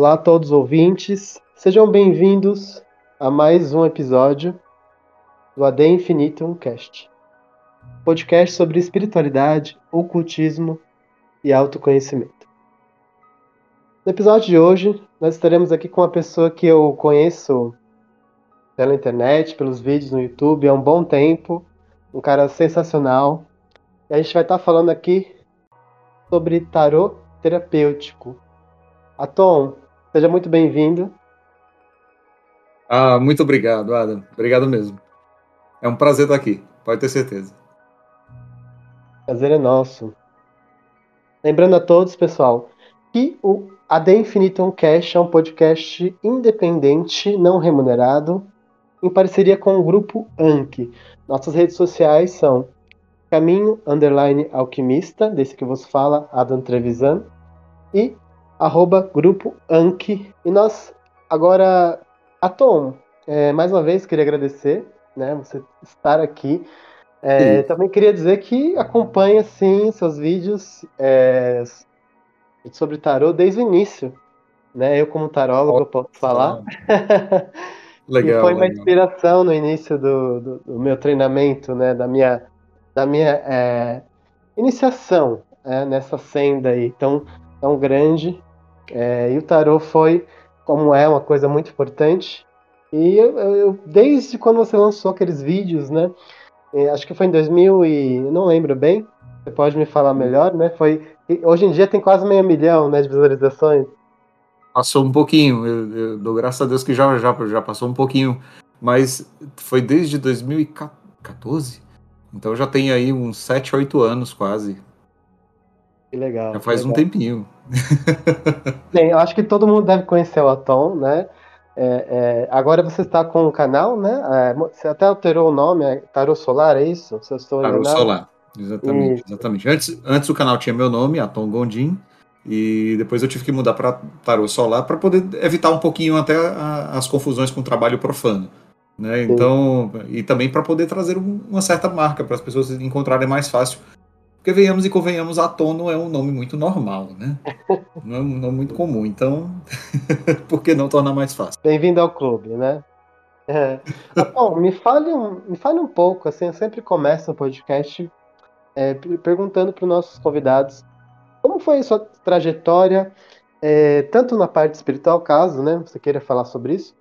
Olá a todos os ouvintes, sejam bem-vindos a mais um episódio do AD Infinitum Cast, podcast sobre espiritualidade, ocultismo e autoconhecimento. No episódio de hoje, nós estaremos aqui com uma pessoa que eu conheço pela internet, pelos vídeos no YouTube há um bom tempo, um cara sensacional. E a gente vai estar falando aqui sobre tarô terapêutico. Atom, seja muito bem-vindo. Ah, muito obrigado, Adam. Obrigado mesmo. É um prazer estar aqui, pode ter certeza. Prazer é nosso. Lembrando a todos, pessoal, que o AD Infinitum Cash é um podcast independente, não remunerado, em parceria com o grupo Anki. Nossas redes sociais são Caminho Underline Alquimista, desse que vos fala, Adam Trevisan, e arroba Grupo Anki. E nós, agora, Atom, é, mais uma vez queria agradecer né, você estar aqui. É, também queria dizer que acompanha, sim, seus vídeos é, sobre tarô desde o início. Né? Eu, como tarólogo, posso falar. Legal. E foi uma legal. inspiração no início do, do, do, meu treinamento, né? Da minha, da minha é, iniciação é, nessa senda aí tão, tão grande. É, e o tarô foi, como é, uma coisa muito importante. E eu, eu, desde quando você lançou aqueles vídeos, né? É, acho que foi em 2000 e não lembro bem. Você pode me falar melhor, né? Foi hoje em dia tem quase meio milhão, né, de visualizações. Passou um pouquinho, eu, eu dou graças a Deus que já, já, já passou um pouquinho, mas foi desde 2014, então já tem aí uns 7, 8 anos quase. Que legal. Já faz legal. um tempinho. Bem, eu acho que todo mundo deve conhecer o Atom, né? É, é, agora você está com o canal, né? É, você até alterou o nome, é Tarô Solar, é isso? Se eu estou Tarô Solar, exatamente, exatamente. Antes, antes o canal tinha meu nome, Atom Gondim, e depois eu tive que mudar para Tarô Solar para poder evitar um pouquinho até a, as confusões com o trabalho profano. Né? Então, e também para poder trazer uma certa marca para as pessoas encontrarem mais fácil. Porque venhamos e convenhamos, Atom não é um nome muito normal, né? Não é um nome muito comum, então por que não tornar mais fácil? Bem-vindo ao clube, né? É. Atom, me fale, um, me fale um pouco, assim, eu sempre começo o podcast é, perguntando para os nossos convidados como foi a sua trajetória, é, tanto na parte espiritual, caso né, você queira falar sobre isso,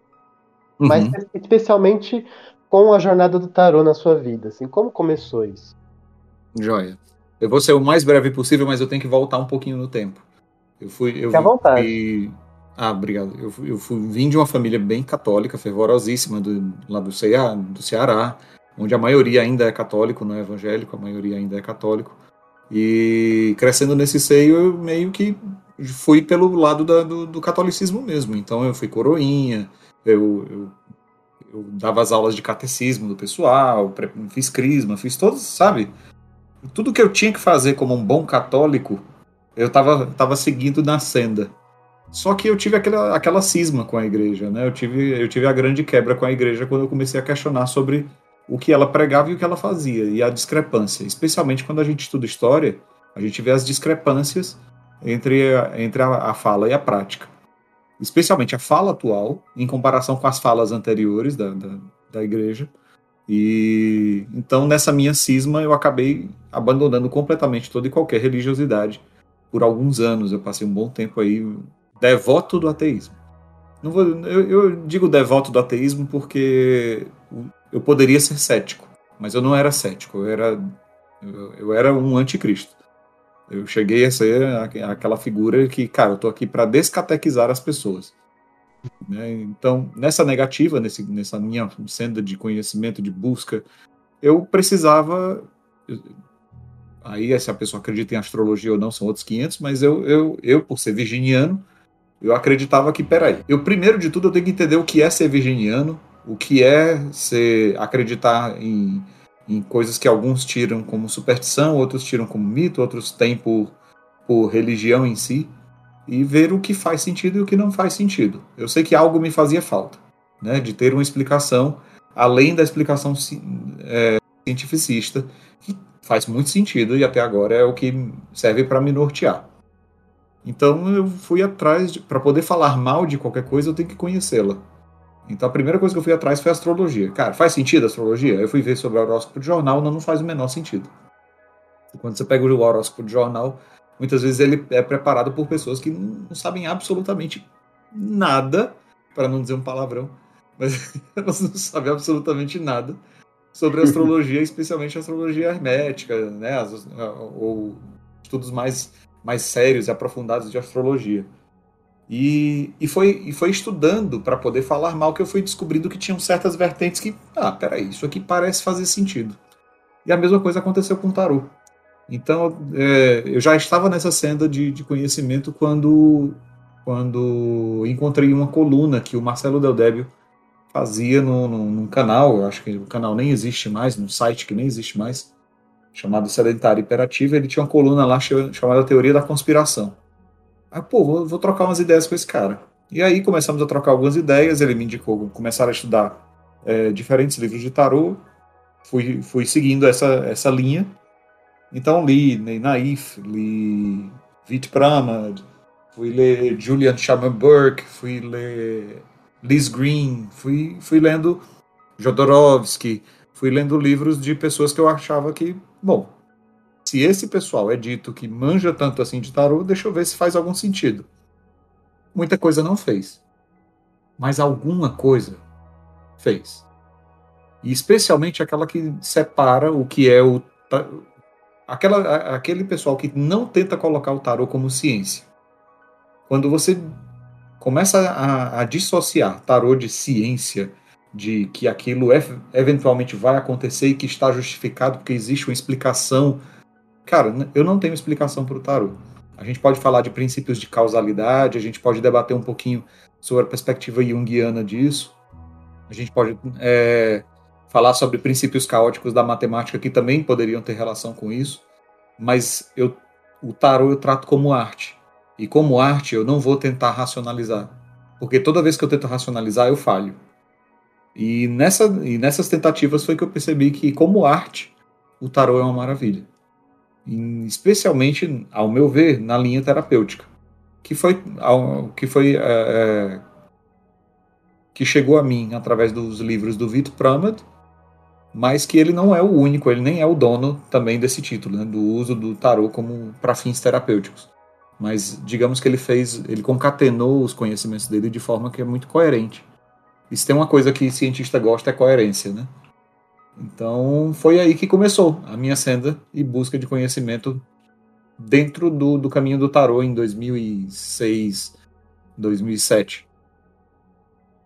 uhum. mas especialmente com a jornada do tarô na sua vida? Assim, como começou isso? Joia. Eu vou ser o mais breve possível, mas eu tenho que voltar um pouquinho no tempo. Eu fui. Eu Fique à vontade. Ah, obrigado. Eu, fui, eu fui, vim de uma família bem católica, fervorosíssima, do, lá do Ceará, do Ceará, onde a maioria ainda é católico, não é evangélico, a maioria ainda é católico. E crescendo nesse seio, eu meio que fui pelo lado da, do, do, catolicismo mesmo. Então eu fui coroinha, eu, eu, eu, dava as aulas de catecismo do pessoal, fiz crisma, fiz todos, sabe? Tudo que eu tinha que fazer como um bom católico, eu estava tava seguindo na senda. Só que eu tive aquela, aquela cisma com a igreja, né? Eu tive, eu tive a grande quebra com a igreja quando eu comecei a questionar sobre o que ela pregava e o que ela fazia, e a discrepância. Especialmente quando a gente estuda história, a gente vê as discrepâncias entre a, entre a, a fala e a prática. Especialmente a fala atual, em comparação com as falas anteriores da, da, da igreja. E então, nessa minha cisma, eu acabei abandonando completamente toda e qualquer religiosidade. Por alguns anos, eu passei um bom tempo aí devoto do ateísmo. Não vou, eu, eu digo devoto do ateísmo porque eu poderia ser cético, mas eu não era cético, eu era, eu, eu era um anticristo. Eu cheguei a ser aquela figura que, cara, eu tô aqui para descatequizar as pessoas. Né? Então, nessa negativa, nesse, nessa minha senda de conhecimento, de busca, eu precisava. Aí, se a pessoa acredita em astrologia ou não, são outros 500, mas eu, eu, eu por ser virginiano, eu acreditava que, peraí, eu primeiro de tudo eu tenho que entender o que é ser virginiano, o que é ser, acreditar em, em coisas que alguns tiram como superstição, outros tiram como mito, outros têm por, por religião em si, e ver o que faz sentido e o que não faz sentido. Eu sei que algo me fazia falta, né, de ter uma explicação além da explicação é, cientificista, que faz muito sentido e até agora é o que serve para me nortear. Então eu fui atrás, para poder falar mal de qualquer coisa, eu tenho que conhecê-la. Então a primeira coisa que eu fui atrás foi a astrologia. Cara, faz sentido a astrologia? Eu fui ver sobre o horóscopo de jornal, não, não faz o menor sentido. Quando você pega o horóscopo de jornal, muitas vezes ele é preparado por pessoas que não sabem absolutamente nada, para não dizer um palavrão, mas elas não sabem absolutamente nada sobre astrologia, especialmente astrologia hermética, né, as, ou estudos mais, mais sérios e aprofundados de astrologia. E, e, foi, e foi estudando para poder falar mal que eu fui descobrindo que tinham certas vertentes que, ah, peraí, isso aqui parece fazer sentido. E a mesma coisa aconteceu com o tarô. Então, é, eu já estava nessa senda de, de conhecimento quando, quando encontrei uma coluna que o Marcelo Del Débio fazia no, num canal, acho que o canal nem existe mais, num site que nem existe mais, chamado Sedentário Imperativo, ele tinha uma coluna lá chamada Teoria da Conspiração. Aí, pô, vou, vou, trocar umas ideias com esse cara. E aí começamos a trocar algumas ideias, ele me indicou começar a estudar é, diferentes livros de tarô, fui, fui seguindo essa, essa linha. Então li Ney Naif, li Vit Pramad, fui ler Julian Shaman Burke, fui ler Liz Green, fui, fui lendo Jodorowsky, fui lendo livros de pessoas que eu achava que, bom, se esse pessoal é dito que manja tanto assim de tarô, deixa eu ver se faz algum sentido. Muita coisa não fez. Mas alguma coisa fez. E especialmente aquela que separa o que é o. Aquela, aquele pessoal que não tenta colocar o tarô como ciência. Quando você começa a, a dissociar tarô de ciência, de que aquilo é, eventualmente vai acontecer e que está justificado porque existe uma explicação Cara, eu não tenho explicação para o tarô. A gente pode falar de princípios de causalidade, a gente pode debater um pouquinho sobre a perspectiva junguiana disso, a gente pode é, falar sobre princípios caóticos da matemática que também poderiam ter relação com isso, mas eu, o tarô eu trato como arte. E como arte eu não vou tentar racionalizar, porque toda vez que eu tento racionalizar eu falho. E, nessa, e nessas tentativas foi que eu percebi que, como arte, o tarô é uma maravilha especialmente, ao meu ver, na linha terapêutica, que foi, que foi é, que chegou a mim através dos livros do Vito Pramad, mas que ele não é o único, ele nem é o dono também desse título, né, do uso do tarô como para fins terapêuticos. Mas digamos que ele fez, ele concatenou os conhecimentos dele de forma que é muito coerente. E se tem uma coisa que cientista gosta é coerência, né? Então foi aí que começou a minha senda e busca de conhecimento dentro do, do caminho do tarô em 2006, 2007.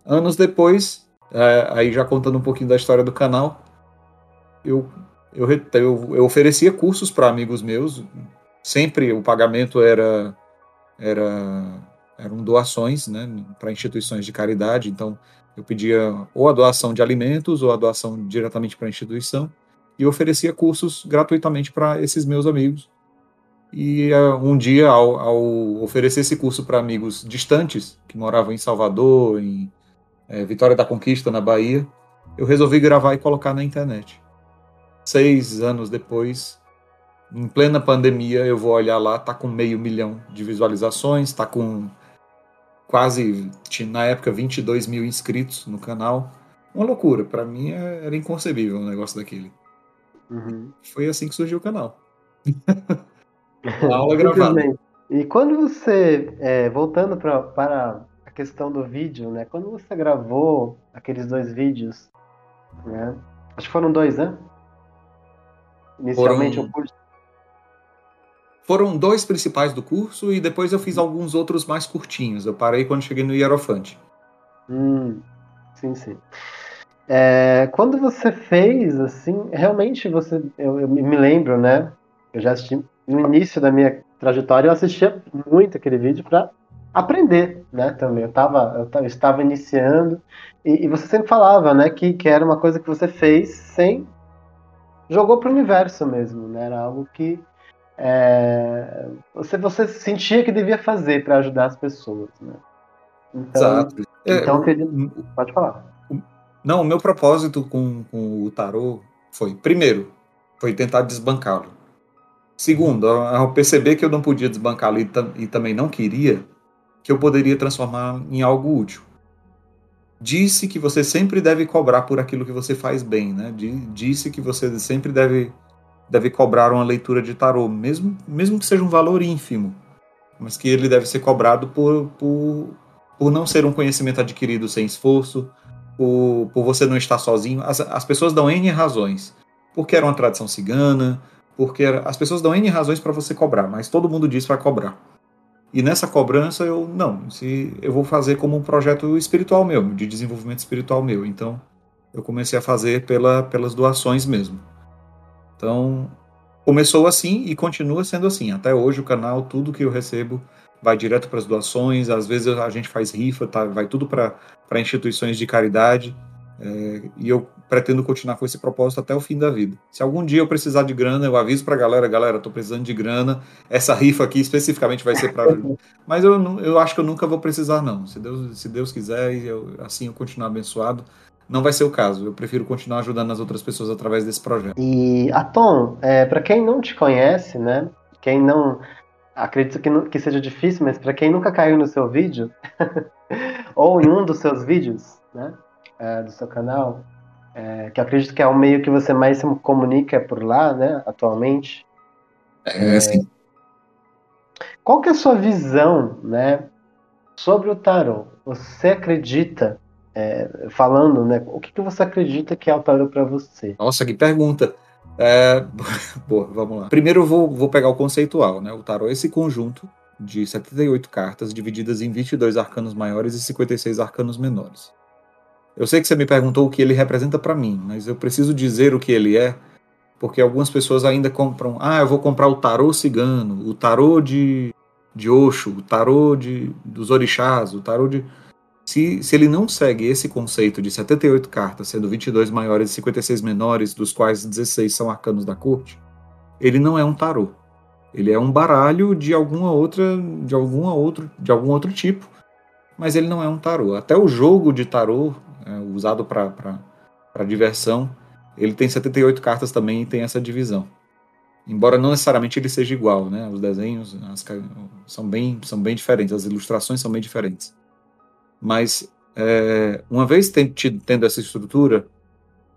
Anos depois, é, aí já contando um pouquinho da história do canal, eu, eu, eu, eu oferecia cursos para amigos meus. Sempre o pagamento era, era eram doações né, para instituições de caridade. Então eu pedia ou a doação de alimentos ou a doação diretamente para a instituição e oferecia cursos gratuitamente para esses meus amigos. E uh, um dia, ao, ao, oferecer esse curso para amigos distantes, que moravam em Salvador, em é, Vitória da Conquista, na Bahia, eu resolvi gravar e colocar na internet. Seis anos depois, em plena pandemia, eu vou olhar lá, tá com meio milhão de visualizações, tá com quase, na época, 22 mil inscritos no canal. Uma loucura, para mim é, era inconcebível um negócio daquele. Uhum. Foi assim que surgiu o canal. Uma aula gravada. E quando você, é, voltando pra, para a questão do vídeo, né? Quando você gravou aqueles dois vídeos, né? Acho que foram dois, né? Inicialmente foram... o curso foram dois principais do curso e depois eu fiz alguns outros mais curtinhos. Eu parei quando cheguei no Hierofante. Hum, sim, sim. É, quando você fez, assim, realmente você. Eu, eu, me lembro, né? Eu já assisti. No início da minha trajetória, eu assistia muito aquele vídeo para aprender, né? Também. Eu, tava, eu, tava, eu estava iniciando. E, e, você sempre falava, né? Que, que era uma coisa que você fez sem. Jogou para o universo mesmo, né? Era algo que é, você, você sentia que devia fazer para ajudar as pessoas, né? Então, Exato. Então, é, pode falar. Não, o meu propósito com, com o tarô foi, primeiro, foi tentar desbancá-lo. Segundo, ao perceber que eu não podia desbancar ali e também não queria, que eu poderia transformar em algo útil. Disse que você sempre deve cobrar por aquilo que você faz bem, né? Disse que você sempre deve, deve cobrar uma leitura de tarô, mesmo, mesmo que seja um valor ínfimo, mas que ele deve ser cobrado por, por, por não ser um conhecimento adquirido sem esforço, por, por você não estar sozinho. As, as pessoas dão N razões. Porque era uma tradição cigana, porque era, as pessoas dão N razões para você cobrar, mas todo mundo diz para cobrar. E nessa cobrança eu não, se eu vou fazer como um projeto espiritual meu, de desenvolvimento espiritual meu. Então eu comecei a fazer pela, pelas doações mesmo. Então começou assim e continua sendo assim. Até hoje o canal, tudo que eu recebo vai direto para as doações. Às vezes a gente faz rifa, tá? vai tudo para instituições de caridade. É, e eu pretendo continuar com esse propósito até o fim da vida. Se algum dia eu precisar de grana, eu aviso para a galera, galera, estou precisando de grana. Essa rifa aqui especificamente vai ser para, mas eu, eu acho que eu nunca vou precisar não. Se Deus, se Deus quiser e eu, assim eu continuar abençoado, não vai ser o caso. Eu prefiro continuar ajudando as outras pessoas através desse projeto. E Atom, é, para quem não te conhece, né? Quem não acredito que, que seja difícil, mas para quem nunca caiu no seu vídeo ou em um dos seus vídeos, né? É, do seu canal, é, que acredito que é o meio que você mais se comunica por lá, né, atualmente. É, é sim. Qual que é a sua visão, né, sobre o tarot? Você acredita, é, falando, né, o que, que você acredita que é o tarot para você? Nossa, que pergunta. É, pô, vamos lá. Primeiro eu vou, vou pegar o conceitual, né? O tarot é esse conjunto de 78 cartas divididas em 22 arcanos maiores e 56 arcanos menores. Eu sei que você me perguntou o que ele representa para mim, mas eu preciso dizer o que ele é, porque algumas pessoas ainda compram. Ah, eu vou comprar o tarô cigano, o tarô de, de Osho, o tarô de, dos orixás, o tarô de. Se, se ele não segue esse conceito de 78 cartas, sendo 22 maiores e 56 menores, dos quais 16 são arcanos da corte, ele não é um tarô. Ele é um baralho de alguma outra, de alguma outro, de algum outro tipo, mas ele não é um tarô. Até o jogo de tarô é, usado para diversão, ele tem 78 cartas também e tem essa divisão. Embora não necessariamente ele seja igual, né? Os desenhos as, são, bem, são bem diferentes, as ilustrações são bem diferentes. Mas, é, uma vez tendo, tendo essa estrutura,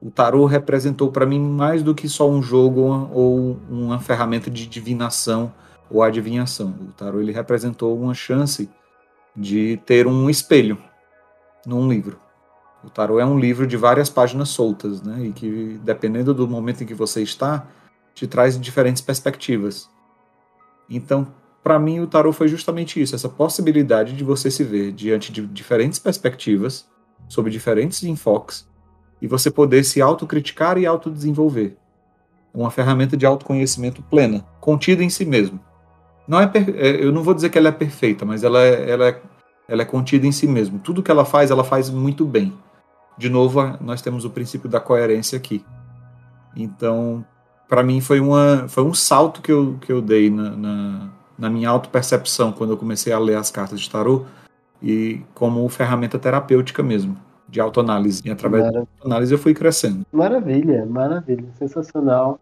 o tarô representou para mim mais do que só um jogo ou uma ferramenta de divinação ou adivinhação. O tarô ele representou uma chance de ter um espelho num livro. O tarô é um livro de várias páginas soltas, né? E que, dependendo do momento em que você está, te traz diferentes perspectivas. Então, para mim, o tarô foi justamente isso, essa possibilidade de você se ver diante de diferentes perspectivas, sob diferentes enfoques, e você poder se autocriticar e autodesenvolver. Uma ferramenta de autoconhecimento plena, contida em si mesmo. Não é, é eu não vou dizer que ela é perfeita, mas ela é, ela é, ela é contida em si mesmo. Tudo que ela faz, ela faz muito bem de novo, nós temos o princípio da coerência aqui. Então, para mim, foi, uma, foi um salto que eu, que eu dei na, na, na minha autopercepção quando eu comecei a ler as cartas de tarô e como ferramenta terapêutica mesmo, de autoanálise. E através Maravilha. da autoanálise eu fui crescendo. Maravilha, maravilha, sensacional.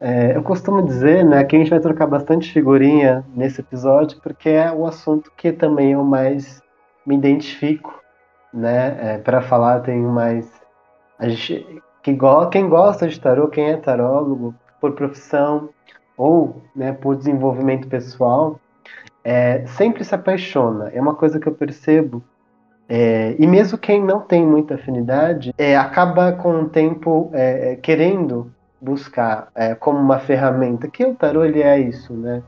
É, eu costumo dizer né, que a gente vai trocar bastante figurinha nesse episódio, porque é o assunto que também eu mais me identifico né? É, para falar tem mais a gente que quem gosta de tarô, quem é tarólogo por profissão ou né, por desenvolvimento pessoal, é, sempre se apaixona. É uma coisa que eu percebo. É, e mesmo quem não tem muita afinidade, é, acaba com o tempo é, é, querendo buscar é, como uma ferramenta. Que o tarô ele é isso, né?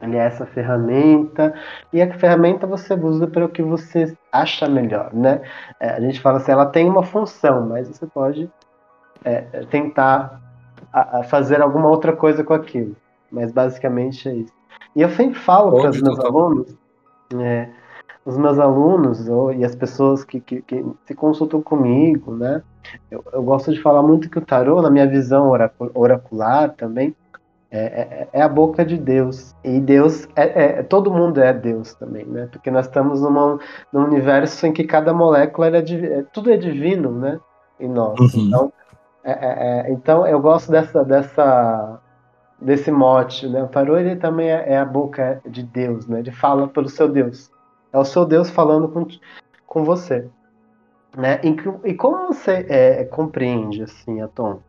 Ele é essa ferramenta, e a ferramenta você usa para o que você acha melhor, né? É, a gente fala assim, ela tem uma função, mas você pode é, tentar a, a fazer alguma outra coisa com aquilo. Mas basicamente é isso. E eu sempre falo para os meus alunos, é, os meus alunos ou, e as pessoas que, que, que, se consultam comigo, né? Eu, eu, gosto de falar muito que o tarô, na minha visão oracular também, é, é, é, a boca de Deus. E Deus, é, é, todo mundo é Deus também, né? Porque nós estamos numa, num universo em que cada molécula é, é tudo é divino, né? Em nós. Uhum. Então, é, então eu gosto dessa, dessa, desse mote, né? O tarô ele também é, é, a boca de Deus, né? Ele fala pelo seu Deus. É o seu Deus falando com, com você, né? E, e como você é, compreende assim, Atom?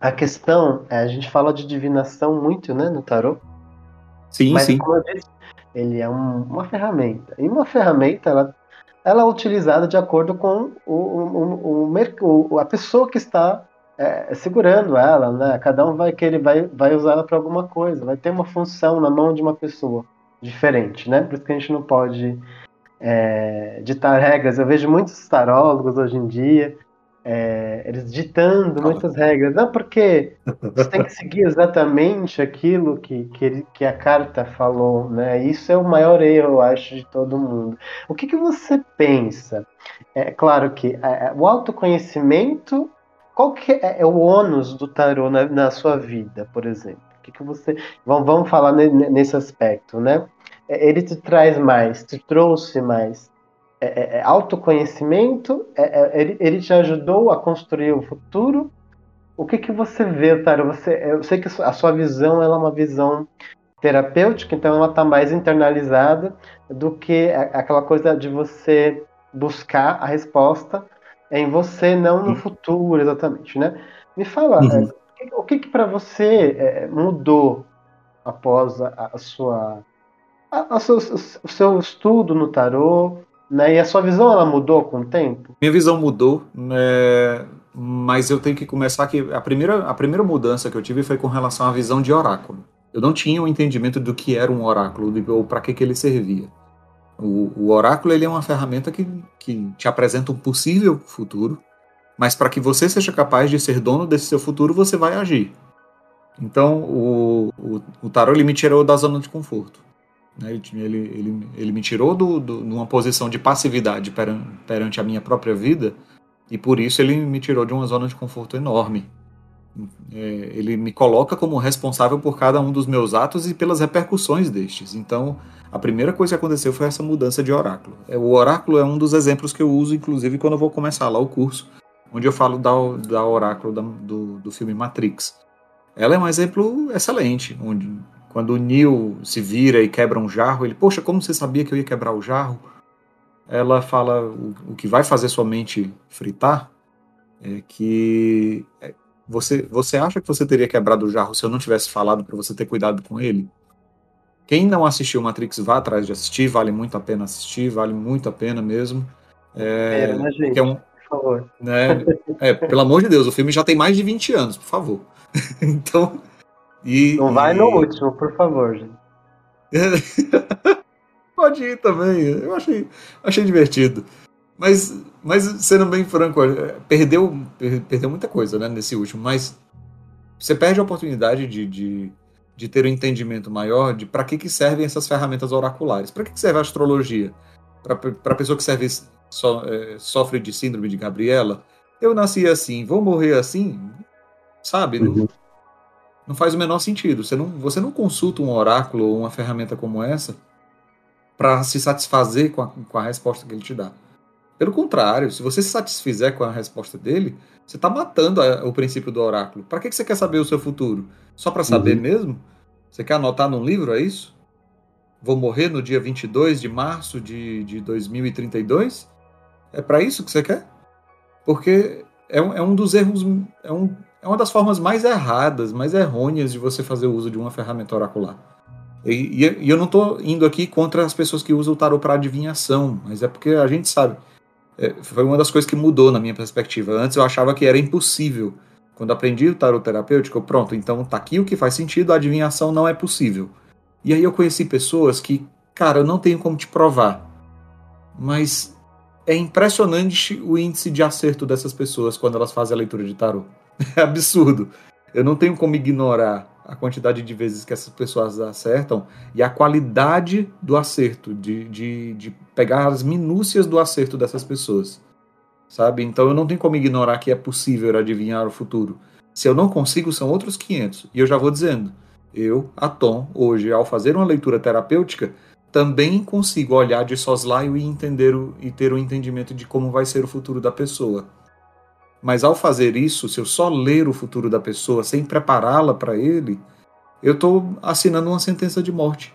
A questão, é, a gente fala de divinação muito, né, no tarô. Sim, mas, sim. Como eu disse, ele é um, uma ferramenta. E uma ferramenta, ela, ela é utilizada de acordo com o, o, o, o a pessoa que está é, segurando ela, né? Cada um vai querer, vai, vai usar ela para alguma coisa, vai ter uma função na mão de uma pessoa diferente, né? Por isso que a gente não pode é, ditar regras. Eu vejo muitos tarólogos hoje em dia, é, eles ditando muitas regras. Não, porque você tem que seguir exatamente aquilo que, que, que, a carta falou, né? Isso é o maior erro, eu acho, de todo mundo. O que, que você pensa? É claro que é, o autoconhecimento qual que é, é o ônus do tarô na, na, sua vida, por exemplo? O que, que você. Vamos, vamos falar nesse aspecto, né? É, ele te traz mais, te trouxe mais é, é, é autoconhecimento, é, ele, ele te ajudou a construir o futuro. O que, que você vê, Tarô? Você, eu sei que a sua visão ela é uma visão terapêutica, então ela está mais internalizada do que aquela coisa de você buscar a resposta é em você, não no uhum. futuro, exatamente, né? Me fala, uhum. é, o que, que para você é, mudou após a, a sua, a, a seu, o seu estudo no tarô, né? E a sua visão ela mudou com o tempo? Minha visão mudou, né? mas eu tenho que começar que a primeira, a primeira mudança que eu tive foi com relação à visão de oráculo. Eu não tinha o um entendimento do que era um oráculo ou para que, que ele servia. O, o oráculo ele é uma ferramenta que, que te apresenta um possível futuro, mas para que você seja capaz de ser dono desse seu futuro, você vai agir. Então, o, o, o tarô ele me tirou da zona de conforto. Né? Ele, ele, ele, me tirou do, do, de uma posição de passividade peran, perante a minha própria vida, e por isso ele me tirou de uma zona de conforto enorme. É, ele me coloca como responsável por cada um dos meus atos e pelas repercussões destes. Então, a primeira coisa que aconteceu foi essa mudança de oráculo. É, o oráculo é um dos exemplos que eu uso, inclusive, quando eu vou começar lá o curso, onde eu falo da, da oráculo da, do, do filme Matrix. Ela é um exemplo excelente, onde quando o Neo se vira e quebra um jarro, ele, poxa, como você sabia que eu ia quebrar o jarro? Ela fala o, que vai fazer sua mente fritar é que é, você, você acha que você teria quebrado o jarro se eu não tivesse falado para você ter cuidado com ele? Quem não assistiu Matrix, vá atrás de assistir, vale muito a pena assistir, vale muito a pena mesmo. É, é, né, gente? É um, por favor. Né, é, pelo amor de Deus, o filme já tem mais de 20 anos, por favor. então. E, não vai e... no último, por favor, gente. Pode ir também. Eu achei, achei divertido. Mas, mas sendo bem franco, é, perdeu, perdeu muita coisa né, nesse último. Mas você perde a oportunidade de, de de ter um entendimento maior de para que, que servem essas ferramentas oraculares. Para que, que serve a astrologia? Para a pessoa que serve, so, é, sofre de síndrome de Gabriela, eu nasci assim, vou morrer assim, sabe? Uhum. Não, faz o menor sentido. Você não, você não consulta um oráculo ou uma ferramenta como essa para se satisfazer com a, com a resposta que ele te dá. Pelo contrário, se você se satisfizer com a resposta dele, você está matando a, o princípio do oráculo. Para que, que você quer saber o seu futuro? Só para saber uhum. mesmo? Você quer anotar num livro, é isso? Vou morrer no dia 22 de março de, de 2032? É para isso que você quer? Porque é um, é um dos erros, é, um, é uma das formas mais erradas, mais errôneas de você fazer uso de uma ferramenta oracular. E, e, e eu não estou indo aqui contra as pessoas que usam o tarot para adivinhação, mas é porque a gente sabe é, foi uma das coisas que mudou na minha perspectiva. Antes eu achava que era impossível. Quando aprendi o tarot terapêutico, pronto, então tá aqui o que faz sentido, a adivinhação não é possível. E aí eu conheci pessoas que, cara, eu não tenho como te provar. Mas é impressionante o índice de acerto dessas pessoas quando elas fazem a leitura de tarot. É absurdo. Eu não tenho como ignorar a quantidade de vezes que essas pessoas acertam e a qualidade do acerto, de, de, de pegar as minúcias do acerto dessas pessoas. Sabe? Então eu não tenho como ignorar que é possível adivinhar o futuro. Se eu não consigo, são outros 500. E eu já vou dizendo, eu, Atom, hoje, ao fazer uma leitura terapêutica, também consigo olhar de soslaio e entender o, e ter o um entendimento de como vai ser o futuro da pessoa. Mas ao fazer isso, se eu só ler o futuro da pessoa sem prepará-la para ele, eu estou assinando uma sentença de morte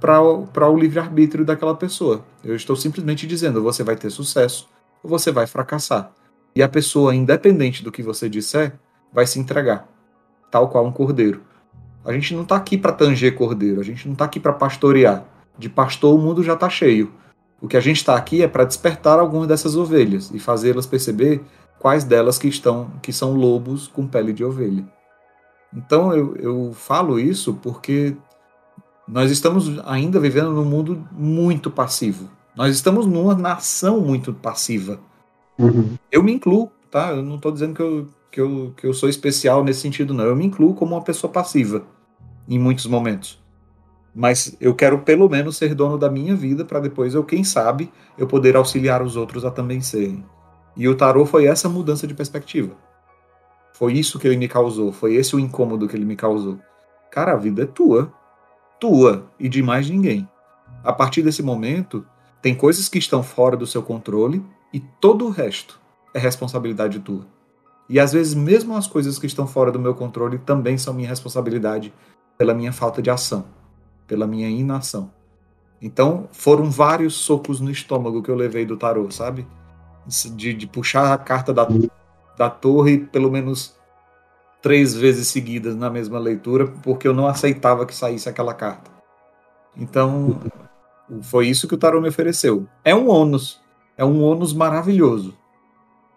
para o livre-arbítrio daquela pessoa. Eu estou simplesmente dizendo: você vai ter sucesso ou você vai fracassar. E a pessoa, independente do que você disser, vai se entregar, tal qual um cordeiro. A gente não está aqui para tanger cordeiro, a gente não está aqui para pastorear. De pastor o mundo já está cheio. O que a gente está aqui é para despertar algumas dessas ovelhas e fazê-las perceber quais delas que estão que são lobos com pele de ovelha. Então eu, eu falo isso porque nós estamos ainda vivendo num mundo muito passivo. Nós estamos numa nação muito passiva. Uhum. Eu me incluo, tá? Eu não estou dizendo que eu, que, eu, que eu sou especial nesse sentido, não. Eu me incluo como uma pessoa passiva em muitos momentos. Mas eu quero pelo menos ser dono da minha vida para depois eu, quem sabe, eu poder auxiliar os outros a também serem. E o tarô foi essa mudança de perspectiva. Foi isso que ele me causou, foi esse o incômodo que ele me causou. Cara, a vida é tua. Tua e de mais ninguém. A partir desse momento, tem coisas que estão fora do seu controle e todo o resto é responsabilidade tua. E às vezes, mesmo as coisas que estão fora do meu controle também são minha responsabilidade pela minha falta de ação, pela minha inação. Então, foram vários socos no estômago que eu levei do tarô, sabe? De, de puxar a carta da, da torre pelo menos três vezes seguidas na mesma leitura, porque eu não aceitava que saísse aquela carta. Então, foi isso que o tarô me ofereceu. É um ônus. É um ônus maravilhoso.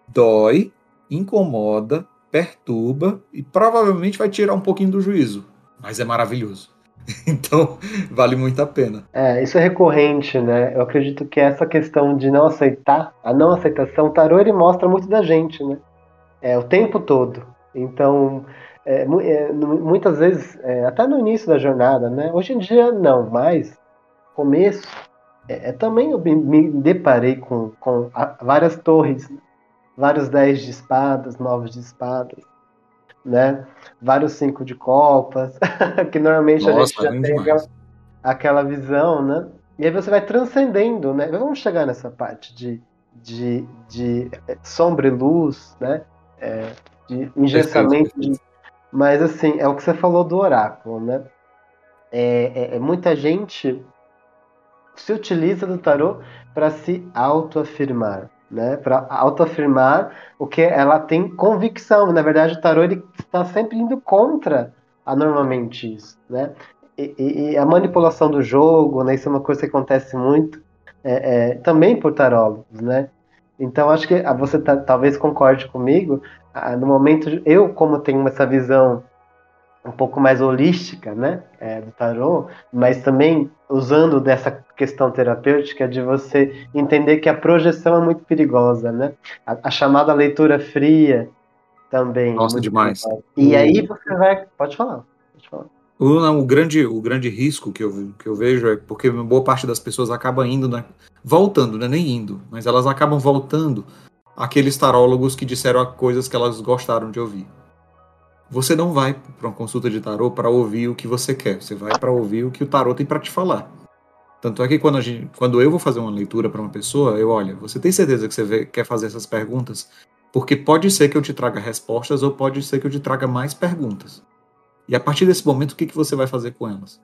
Dói, incomoda, perturba e provavelmente vai tirar um pouquinho do juízo. Mas é maravilhoso. Então, vale muito a pena. É, isso é recorrente, né? Eu acredito que essa questão de não aceitar, a não aceitação, o tarô ele mostra muito da gente, né? É, o tempo todo. Então, é, é, muitas vezes, é, até no início da jornada, né? Hoje em dia não, mas começo, é, é, também eu me deparei com, com várias torres, vários 10 de espadas, 9 de espadas, né? Vários 5 de copas, que normalmente Nossa, a gente já tem aquela, aquela, visão, né? E aí você vai transcendendo, né? Vamos chegar nessa parte de, de, de é, sombra e luz, né? É, de engessamento. De... Mas assim, é o que você falou do oráculo, né? É, é, é muita gente se utiliza do tarô para se autoafirmar, né? Para autoafirmar o que ela tem convicção. Na verdade, o tarô ele está sempre indo contra a normalmente isso, né? E, e, e, a manipulação do jogo, né? Isso é uma coisa que acontece muito é, é, também por tarólogos, né? Então acho que você tá, talvez concorde comigo. no momento eu como tenho essa visão um pouco mais holística, né, é, do tarô, mas também usando dessa questão terapêutica de você entender que a projeção é muito perigosa, né, a, a chamada leitura fria também. Nossa, demais. E aí você vai, pode falar, pode falar. O, não, o, grande, o grande risco que eu, que eu vejo é porque boa parte das pessoas acaba indo, né, voltando, né, nem indo, mas elas acabam voltando aqueles tarólogos que disseram coisas que elas gostaram de ouvir. Você não vai para uma consulta de tarô para ouvir o que você quer, você vai para ouvir o que o tarô tem para te falar. Tanto é que quando, gente, quando eu vou fazer uma leitura para uma pessoa, eu olho, você tem certeza que você vê, quer fazer essas perguntas? Porque pode ser que eu te traga respostas ou pode ser que eu te traga mais perguntas. E a partir desse momento, o que, que você vai fazer com elas?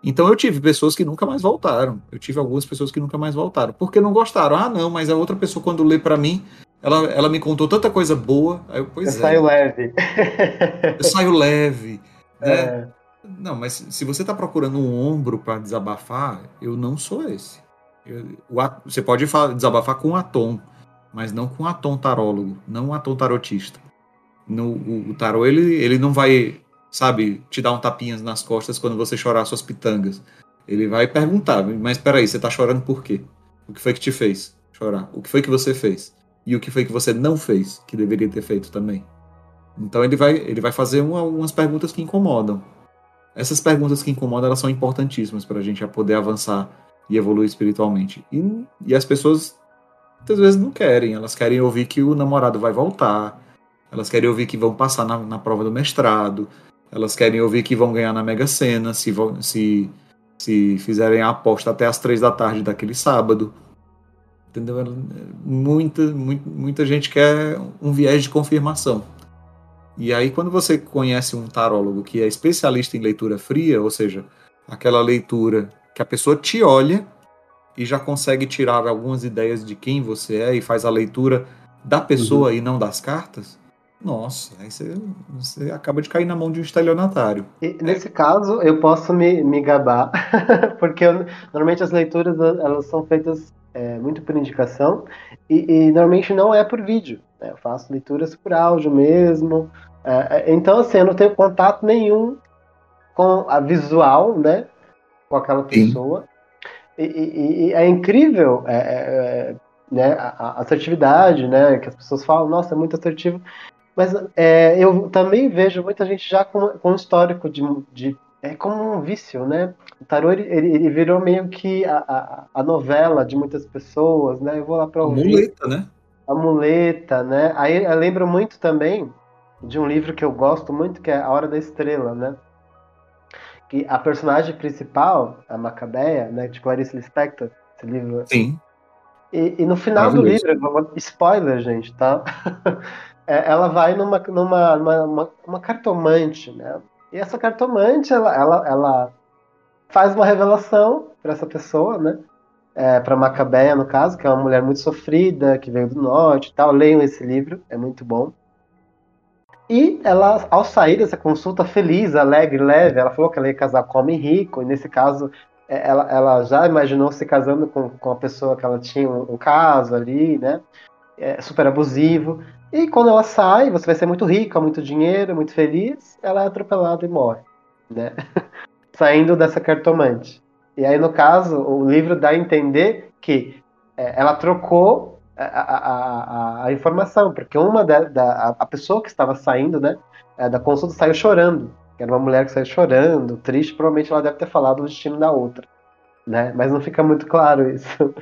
Então eu tive pessoas que nunca mais voltaram. Eu tive algumas pessoas que nunca mais voltaram. Porque não gostaram. Ah, não, mas a outra pessoa, quando lê para mim, ela, ela me contou tanta coisa boa. Aí eu, pois eu é. saio leve. eu saio leve. Né? É. Não, mas se você está procurando um ombro para desabafar, eu não sou esse. Eu, o, você pode falar, desabafar com um atom, mas não com um atom tarólogo, não um atom tarotista. No, o, o tarô, ele, ele não vai, sabe, te dar um tapinhas nas costas quando você chorar suas pitangas. Ele vai perguntar, mas peraí, você está chorando por quê? O que foi que te fez chorar? O que foi que você fez? e o que foi que você não fez que deveria ter feito também. Então ele vai, ele vai fazer uma, umas perguntas que incomodam. Essas perguntas que incomodam elas são importantíssimas para a gente poder avançar e evoluir espiritualmente. E, e as pessoas muitas vezes não querem, elas querem ouvir que o namorado vai voltar, elas querem ouvir que vão passar na, na prova do mestrado, elas querem ouvir que vão ganhar na Mega Sena se, vão, se, se fizerem a aposta até as três da tarde daquele sábado. Entendeu? Muita, muita, muita gente quer um viés de confirmação. E aí, quando você conhece um tarólogo que é especialista em leitura fria, ou seja, aquela leitura que a pessoa te olha e já consegue tirar algumas ideias de quem você é e faz a leitura da pessoa uhum. e não das cartas, nossa, aí você, você, acaba de cair na mão de um estelionatário. E, nesse caso, eu posso me, me gabar, porque eu, normalmente as leituras elas são feitas é, muito por indicação e, e, normalmente não é por vídeo. Né? Eu faço leituras por áudio mesmo. É, então, assim, eu não tenho contato nenhum com a visual, né? Com aquela pessoa. E, e, e, é incrível é, é, é, né, a, a, assertividade, né? Que as pessoas falam, nossa, é muito assertivo. Mas é, eu também vejo muita gente já com, com um histórico de, de é como um vício, né? O tarô ele, ele virou meio que a, a, a, novela de muitas pessoas, né? Eu vou lá para ouvir. A muleta, né? A muleta, né? Aí eu lembro muito também de um livro que eu gosto muito, que é A Hora da Estrela, né? Que a personagem principal, a Macabeia, né? De Clarice Lispector, esse livro. Sim. E, e no final do livro, spoiler, gente, tá? É, ela vai numa, numa, numa uma cartomante, né? E essa cartomante, ela, ela, ela faz uma revelação para essa pessoa, né? É, para Macabeia, no caso, que é uma mulher muito sofrida, que veio do norte e tal. Leiam esse livro, é muito bom. E ela, ao sair dessa consulta feliz, alegre, leve, ela falou que ela ia casar com um homem rico, e nesse caso é, ela, ela já imaginou se casando com, com a pessoa que ela tinha um, caso ali, né? É, super abusivo. E quando ela sai, você vai ser muito rica, muito dinheiro, muito feliz, ela é atropelada e morre, né? Saindo dessa cartomante. E aí, no caso, o livro dá a entender que é, ela trocou a, a, a, informação, porque uma da, da, a pessoa que estava saindo, né, é, da consulta saiu chorando. Era uma mulher que saiu chorando, triste, provavelmente ela deve ter falado o destino da outra né? Mas não fica muito claro isso.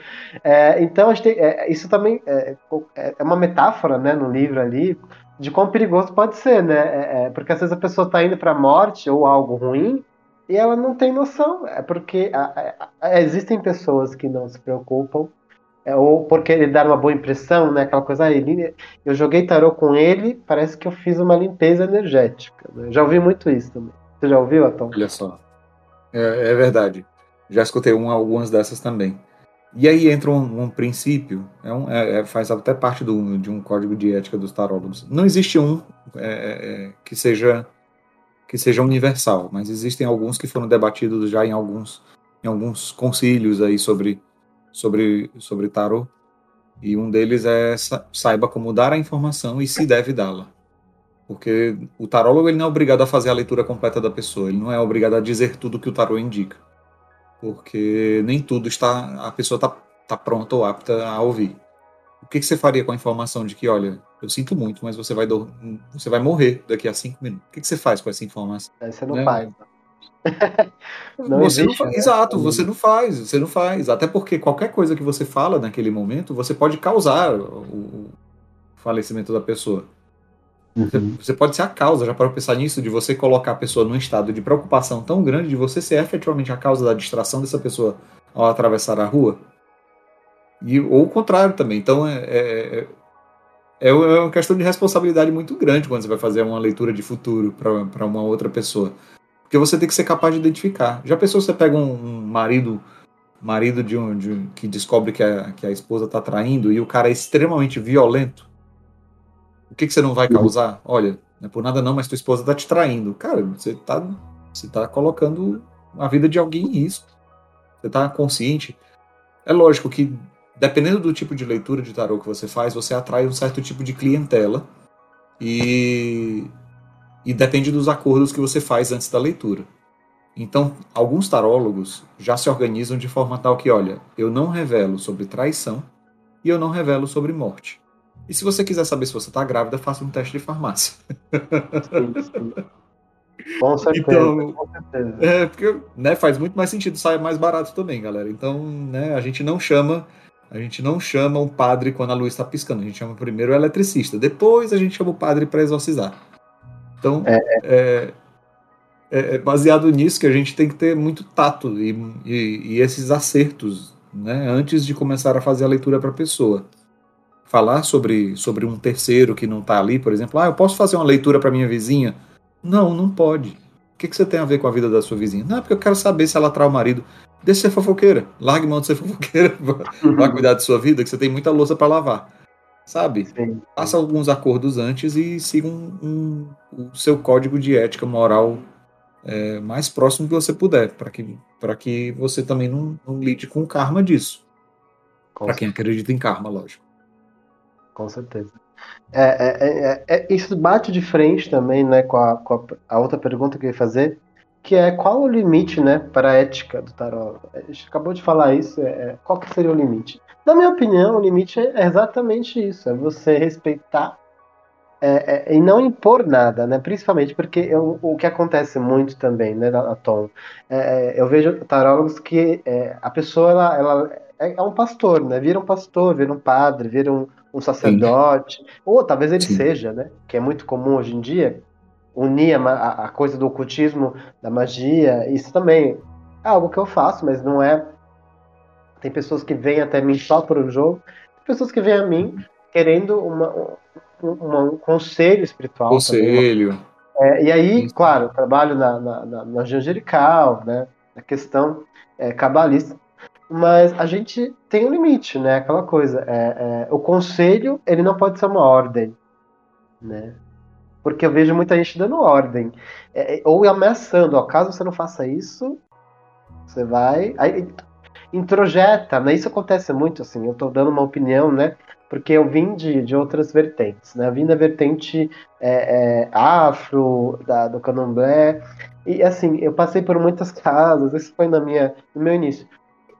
É, então, tem, é, isso também é, é, é, uma metáfora, né, no livro ali, de quão perigoso pode ser, né? É, porque às vezes a pessoa está indo para a morte ou algo ruim e ela não tem noção. É porque a, a, existem pessoas que não se preocupam ou porque ele dá uma boa impressão, né? Aquela coisa, ah, ele, eu joguei tarô com ele, parece que eu fiz uma limpeza energética. Né? Já ouvi muito isso também. Você já ouviu, Atom? Olha só. É, é verdade. Já escutei um, algumas dessas também. E aí entra um, um princípio, é um, é, é, faz até parte do, de um código de ética dos tarólogos. Não existe um é, é, que seja que seja universal, mas existem alguns que foram debatidos já em alguns em alguns concílios aí sobre sobre sobre tarô. E um deles é saiba como dar a informação e se deve dá-la. Porque o tarólogo ele não é obrigado a fazer a leitura completa da pessoa, ele não é obrigado a dizer tudo que o tarô indica porque nem tudo está a pessoa está tá pronta ou apta a ouvir. O que, que, você faria com a informação de que, olha, eu sinto muito, mas você vai, do... você vai morrer daqui a cinco minutos? O que, que você faz com essa informação? Você não né? faz. Não você existe, não né? Exato, você não faz, você não faz. Até porque qualquer coisa que você fala naquele momento, você pode causar o falecimento da pessoa. Uhum. Você pode ser a causa, já para pensar nisso, de você colocar a pessoa num estado de preocupação tão grande de você ser efetivamente a causa da distração dessa pessoa ao atravessar a rua. E, ou o contrário também. Então é, é, é, é, é uma questão de responsabilidade muito grande quando você vai fazer uma leitura de futuro para uma outra pessoa. Porque você tem que ser capaz de identificar. Já pensou você pega um, um marido marido de um, de um, que descobre que a, que a esposa está traindo e o cara é extremamente violento? O que, que você não vai causar? Olha, não é por nada não, mas tua esposa tá te traindo. Cara, você tá, você tá colocando a vida de alguém em risco. Você tá consciente. É lógico que, dependendo do tipo de leitura de tarô que você faz, você atrai um certo tipo de clientela e, e depende dos acordos que você faz antes da leitura. Então, alguns tarólogos já se organizam de forma tal que, olha, eu não revelo sobre traição e eu não revelo sobre morte. E se você quiser saber se você está grávida, faça um teste de farmácia. Sim, sim. Com certeza, então, com certeza. É, porque né, faz muito mais sentido, sai mais barato também, galera. Então, né, a gente não chama, a gente não chama um padre quando a luz está piscando, a gente chama primeiro o eletricista, depois a gente chama o padre para exorcizar. Então, é. É, é, é, baseado nisso que a gente tem que ter muito tato e, e, e esses acertos, né, antes de começar a fazer a leitura para a pessoa. falar sobre, sobre um terceiro que não está ali, por exemplo, ah, eu posso fazer uma leitura para minha vizinha? Não, não pode. O que, que você tem a ver com a vida da sua vizinha? Não, é porque eu quero saber se ela trai o marido. Deixa de ser fofoqueira. Largue mão de ser fofoqueira. Vá cuidar de sua vida, que você tem muita louça para lavar. Sabe? Sim. Faça alguns acordos antes e siga um, um, o seu código de ética moral é, mais próximo que você puder, para que, que você também não, não lide com o karma disso. Para quem acredita em karma, lógico. Com certeza. É, é, é, é, isso bate de frente também né, com, a, com a, a, outra pergunta que eu ia fazer, que é qual o limite né, para a ética do tarot? A gente acabou de falar isso, é, é, qual que seria o limite? Na minha opinião, o limite é exatamente isso, é você respeitar é, é, e não impor nada, né? Principalmente porque eu, o que acontece muito também, né, Tom? É, eu vejo tarólogos que a pessoa ela, ela é, um pastor, né? Vira um pastor, vira um padre, vira um, um sacerdote, Sim. ou talvez ele Sim. seja, né? Que é muito comum hoje em dia, unir a, a, coisa do ocultismo, da magia, isso também é algo que eu faço, mas não é. Tem pessoas que vêm até mim só por um jogo, pessoas que vêm a mim querendo uma, uma, um conselho espiritual. Conselho. Também. É, e aí, claro, trabalho na, na, na, na angelical, né? Na questão é, cabalista mas a gente tem um limite, né? Aquela coisa, é, é, o conselho ele não pode ser uma ordem, né? Porque eu vejo muita gente dando ordem é, é ou ameaçando, ó, caso você não faça isso, você vai, aí introjeta, né? Isso acontece muito, assim. Eu tô dando uma opinião, né? Porque eu vim de, de outras vertentes, né? Eu vim da vertente é, é, afro, da, do candomblé, e assim, eu passei por muitas casas, isso foi na minha, no meu início.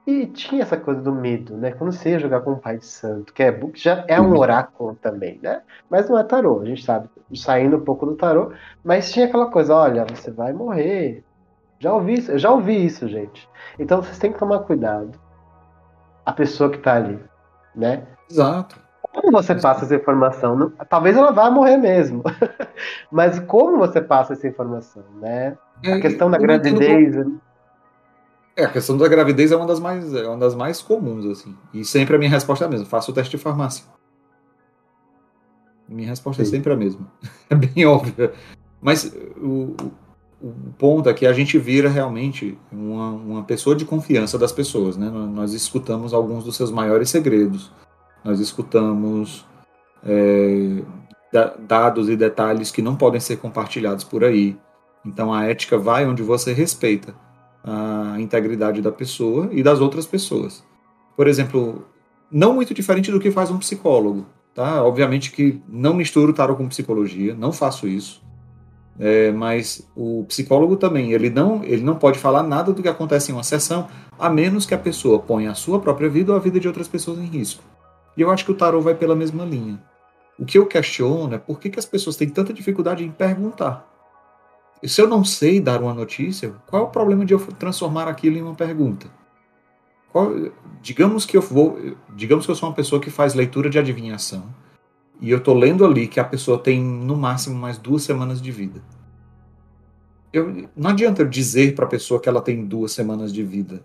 E tinha essa coisa do medo, né? Quando você ia jogar com o Pai de Santo, que é, já é um uhum. oráculo também, né? Mas não é tarô, a gente sabe, saindo um pouco do tarô, mas tinha aquela coisa, olha, você vai morrer. Já ouvi isso, já ouvi isso, gente. Então vocês têm que tomar cuidado. A pessoa que tá ali, né? Exato. Como você passa essa informação? Talvez ela vá morrer mesmo. mas como você passa essa informação, né? a questão da gravidez. É, a questão da gravidez é uma das mais, é uma das mais comuns, assim. E sempre a minha resposta é a mesma. Faça o teste de farmácia. Minha resposta é Sim. é sempre a mesma. É bem óbvia. Mas o, o ponto é que a gente vira realmente uma, uma pessoa de confiança das pessoas, né? Nós escutamos alguns dos seus maiores segredos. Nós escutamos é, dados e detalhes que não podem ser compartilhados por aí. Então a ética vai onde você respeita a integridade da pessoa e das outras pessoas. Por exemplo, não muito diferente do que faz um psicólogo, tá? Obviamente que não misturo tarot com psicologia, não faço isso. É, mas o psicólogo também, ele não, ele não pode falar nada do que acontece em uma sessão, a menos que a pessoa ponha a sua própria vida ou a vida de outras pessoas em risco. E eu acho que o tarot vai pela mesma linha. O que eu questiono é por que, que as pessoas têm tanta dificuldade em perguntar se eu não sei dar uma notícia, qual é o problema de eu transformar aquilo em uma pergunta? Qual, digamos que eu vou, digamos que eu sou uma pessoa que faz leitura de adivinhação e eu estou lendo ali que a pessoa tem no máximo mais duas semanas de vida. Eu, não adianta eu dizer para a pessoa que ela tem duas semanas de vida.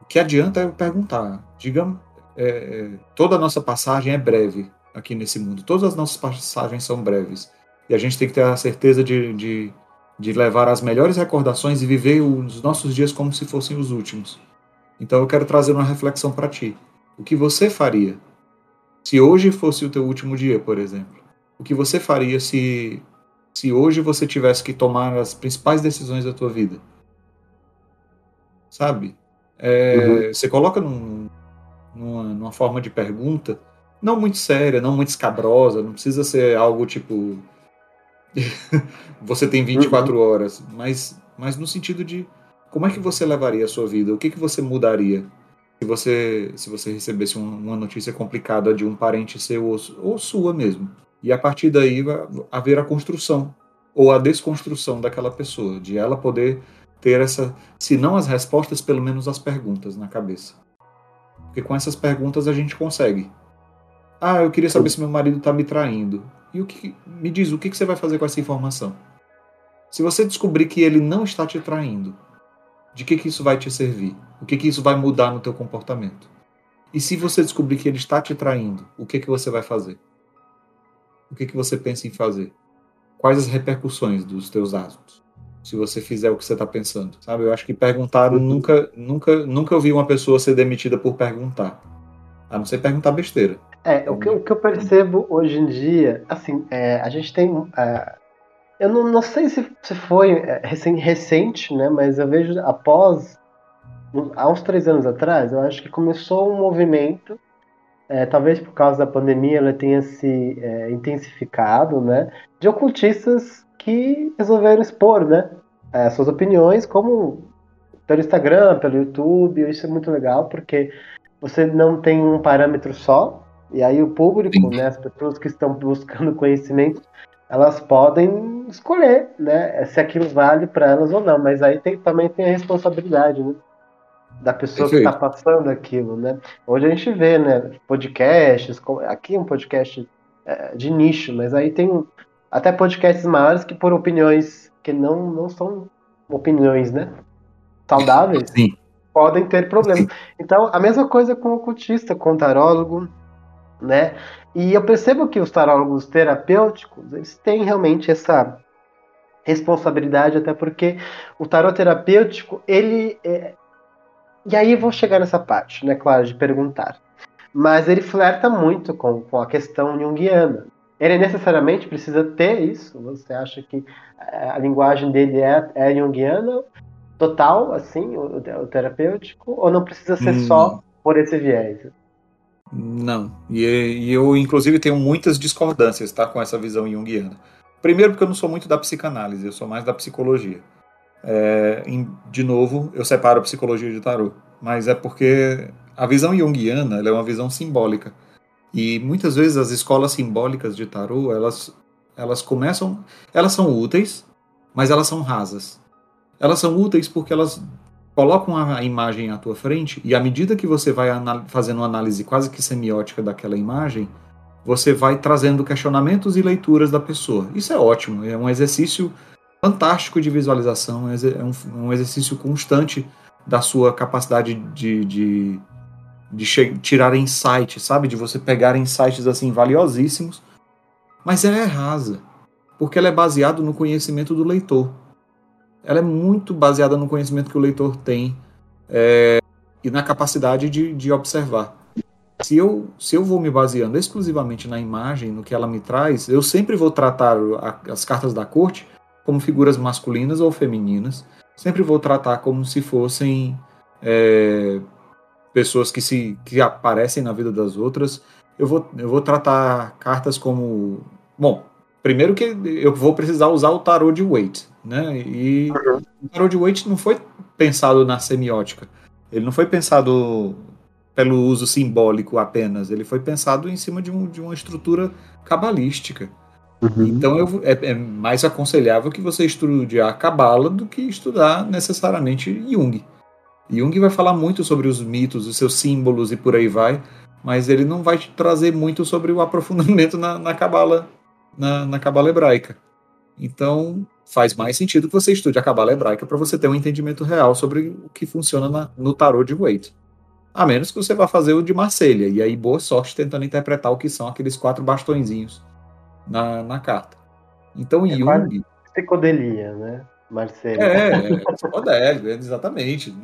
O que adianta é eu perguntar. Digamos, é, é, toda a nossa passagem é breve aqui nesse mundo. Todas as nossas passagens são breves. E a gente tem que ter a certeza de, de de levar as melhores recordações e viver os nossos dias como se fossem os últimos. Então eu quero trazer uma reflexão para ti. O que você faria se hoje fosse o teu último dia, por exemplo? O que você faria se se hoje você tivesse que tomar as principais decisões da tua vida? Sabe? É, uhum. Você coloca num, numa, numa forma de pergunta, não muito séria, não muito escabrosa, não precisa ser algo tipo você tem 24 uhum. horas, mas, mas no sentido de como é que você levaria a sua vida? O que, que você mudaria se você, se você recebesse uma notícia complicada de um parente seu ou, ou sua mesmo? E a partir daí vai haver a construção ou a desconstrução daquela pessoa, de ela poder ter essa, se não as respostas, pelo menos as perguntas na cabeça. Porque com essas perguntas a gente consegue. Ah, eu queria saber se meu marido está me traindo. E o que me diz o que você vai fazer com essa informação? Se você descobrir que ele não está te traindo, de que, que isso vai te servir? O que, que isso vai mudar no teu comportamento? E se você descobrir que ele está te traindo, o que, que você vai fazer? O que, que você pensa em fazer? Quais as repercussões dos teus atos? Se você fizer o que você está pensando, sabe? Eu acho que perguntar uhum. nunca, nunca, nunca ouvi uma pessoa ser demitida por perguntar, a não ser perguntar besteira. É, o que, o que eu percebo hoje em dia, assim, é, a gente tem. É, eu não, não sei se, se foi é, recente, né? Mas eu vejo após há uns três anos atrás, eu acho que começou um movimento, é, talvez por causa da pandemia ela tenha se é, intensificado, né, de ocultistas que resolveram expor, né, é, suas opiniões, como pelo Instagram, pelo YouTube, isso é muito legal, porque você não tem um parâmetro só, e aí o público, né, as pessoas que estão buscando conhecimento, elas podem escolher, né, se aquilo vale para elas ou não, mas aí tem, também tem a responsabilidade, né, da pessoa Perfeito. que está passando aquilo, né? Hoje a gente vê, né, podcasts, aqui é um podcast é, de nicho, mas aí tem até podcasts maiores que por opiniões que não, não são opiniões, né? Saudáveis, Sim. podem ter problemas. Então, a mesma coisa com o cultista, com o tarólogo, né? E eu percebo que os tarólogos terapêuticos, eles têm realmente essa responsabilidade, até porque o tarot terapêutico, ele é, e aí vou chegar nessa parte, né, claro, de perguntar. Mas ele flerta muito com, com a questão junguiana. Ele necessariamente precisa ter isso? Você acha que eh, a linguagem dele é, é junguiana total, assim, o, o terapêutico? Ou não precisa ser hum. só por esse viés? Não. E, e, eu, inclusive, tenho muitas discordâncias tá, com essa visão junguiana. Primeiro, porque eu não sou muito da psicanálise, eu sou mais da psicologia. É, em, de novo, eu separo a psicologia de tarô, mas é porque a visão junguiana é uma visão simbólica. E muitas vezes as escolas simbólicas de tarô, elas, elas começam, elas são úteis, mas elas são rasas. Elas são úteis porque elas colocam a imagem à tua frente e à medida que você vai fazendo uma análise quase que semiótica daquela imagem, você vai trazendo questionamentos e leituras da pessoa. Isso é ótimo, é um exercício fantástico de visualização, é, é um, um exercício constante da sua capacidade de, de, de tirar insights, sabe? De você pegar insights assim valiosíssimos, mas ela é rasa, porque ela é baseada no conhecimento do leitor. Ela é muito baseada no conhecimento que o leitor tem é, e na capacidade de, de observar. Se eu, se eu vou me baseando exclusivamente na imagem, no que ela me traz, eu sempre vou tratar a, as cartas da corte como figuras masculinas ou femininas. Sempre vou tratar como se fossem é, pessoas que se que aparecem na vida das outras. Eu vou, eu vou tratar cartas como. Bom, primeiro que eu vou precisar usar o tarot de Waite, né? E uhum. o tarot de Waite não foi pensado na semiótica. Ele não foi pensado pelo uso simbólico apenas. Ele foi pensado em cima de, um, de uma estrutura cabalística. Uhum. Então eu, é, é, mais aconselhável que você estude a Cabala do que estudar necessariamente Jung. Jung vai falar muito sobre os mitos, os seus símbolos e por aí vai, mas ele não vai te trazer muito sobre o aprofundamento na Cabala na, na Cabala hebraica. Então faz mais sentido que você estude a Cabala hebraica para você ter um entendimento real sobre o que funciona na, no tarot de Waite. A menos que você vá fazer o de Marselha, e aí boa sorte tentando interpretar o que são aqueles quatro bastõezinhos na, na carta. Então é Jung. Psicodelia, né? Marcelo. É, é psicodélico, exatamente.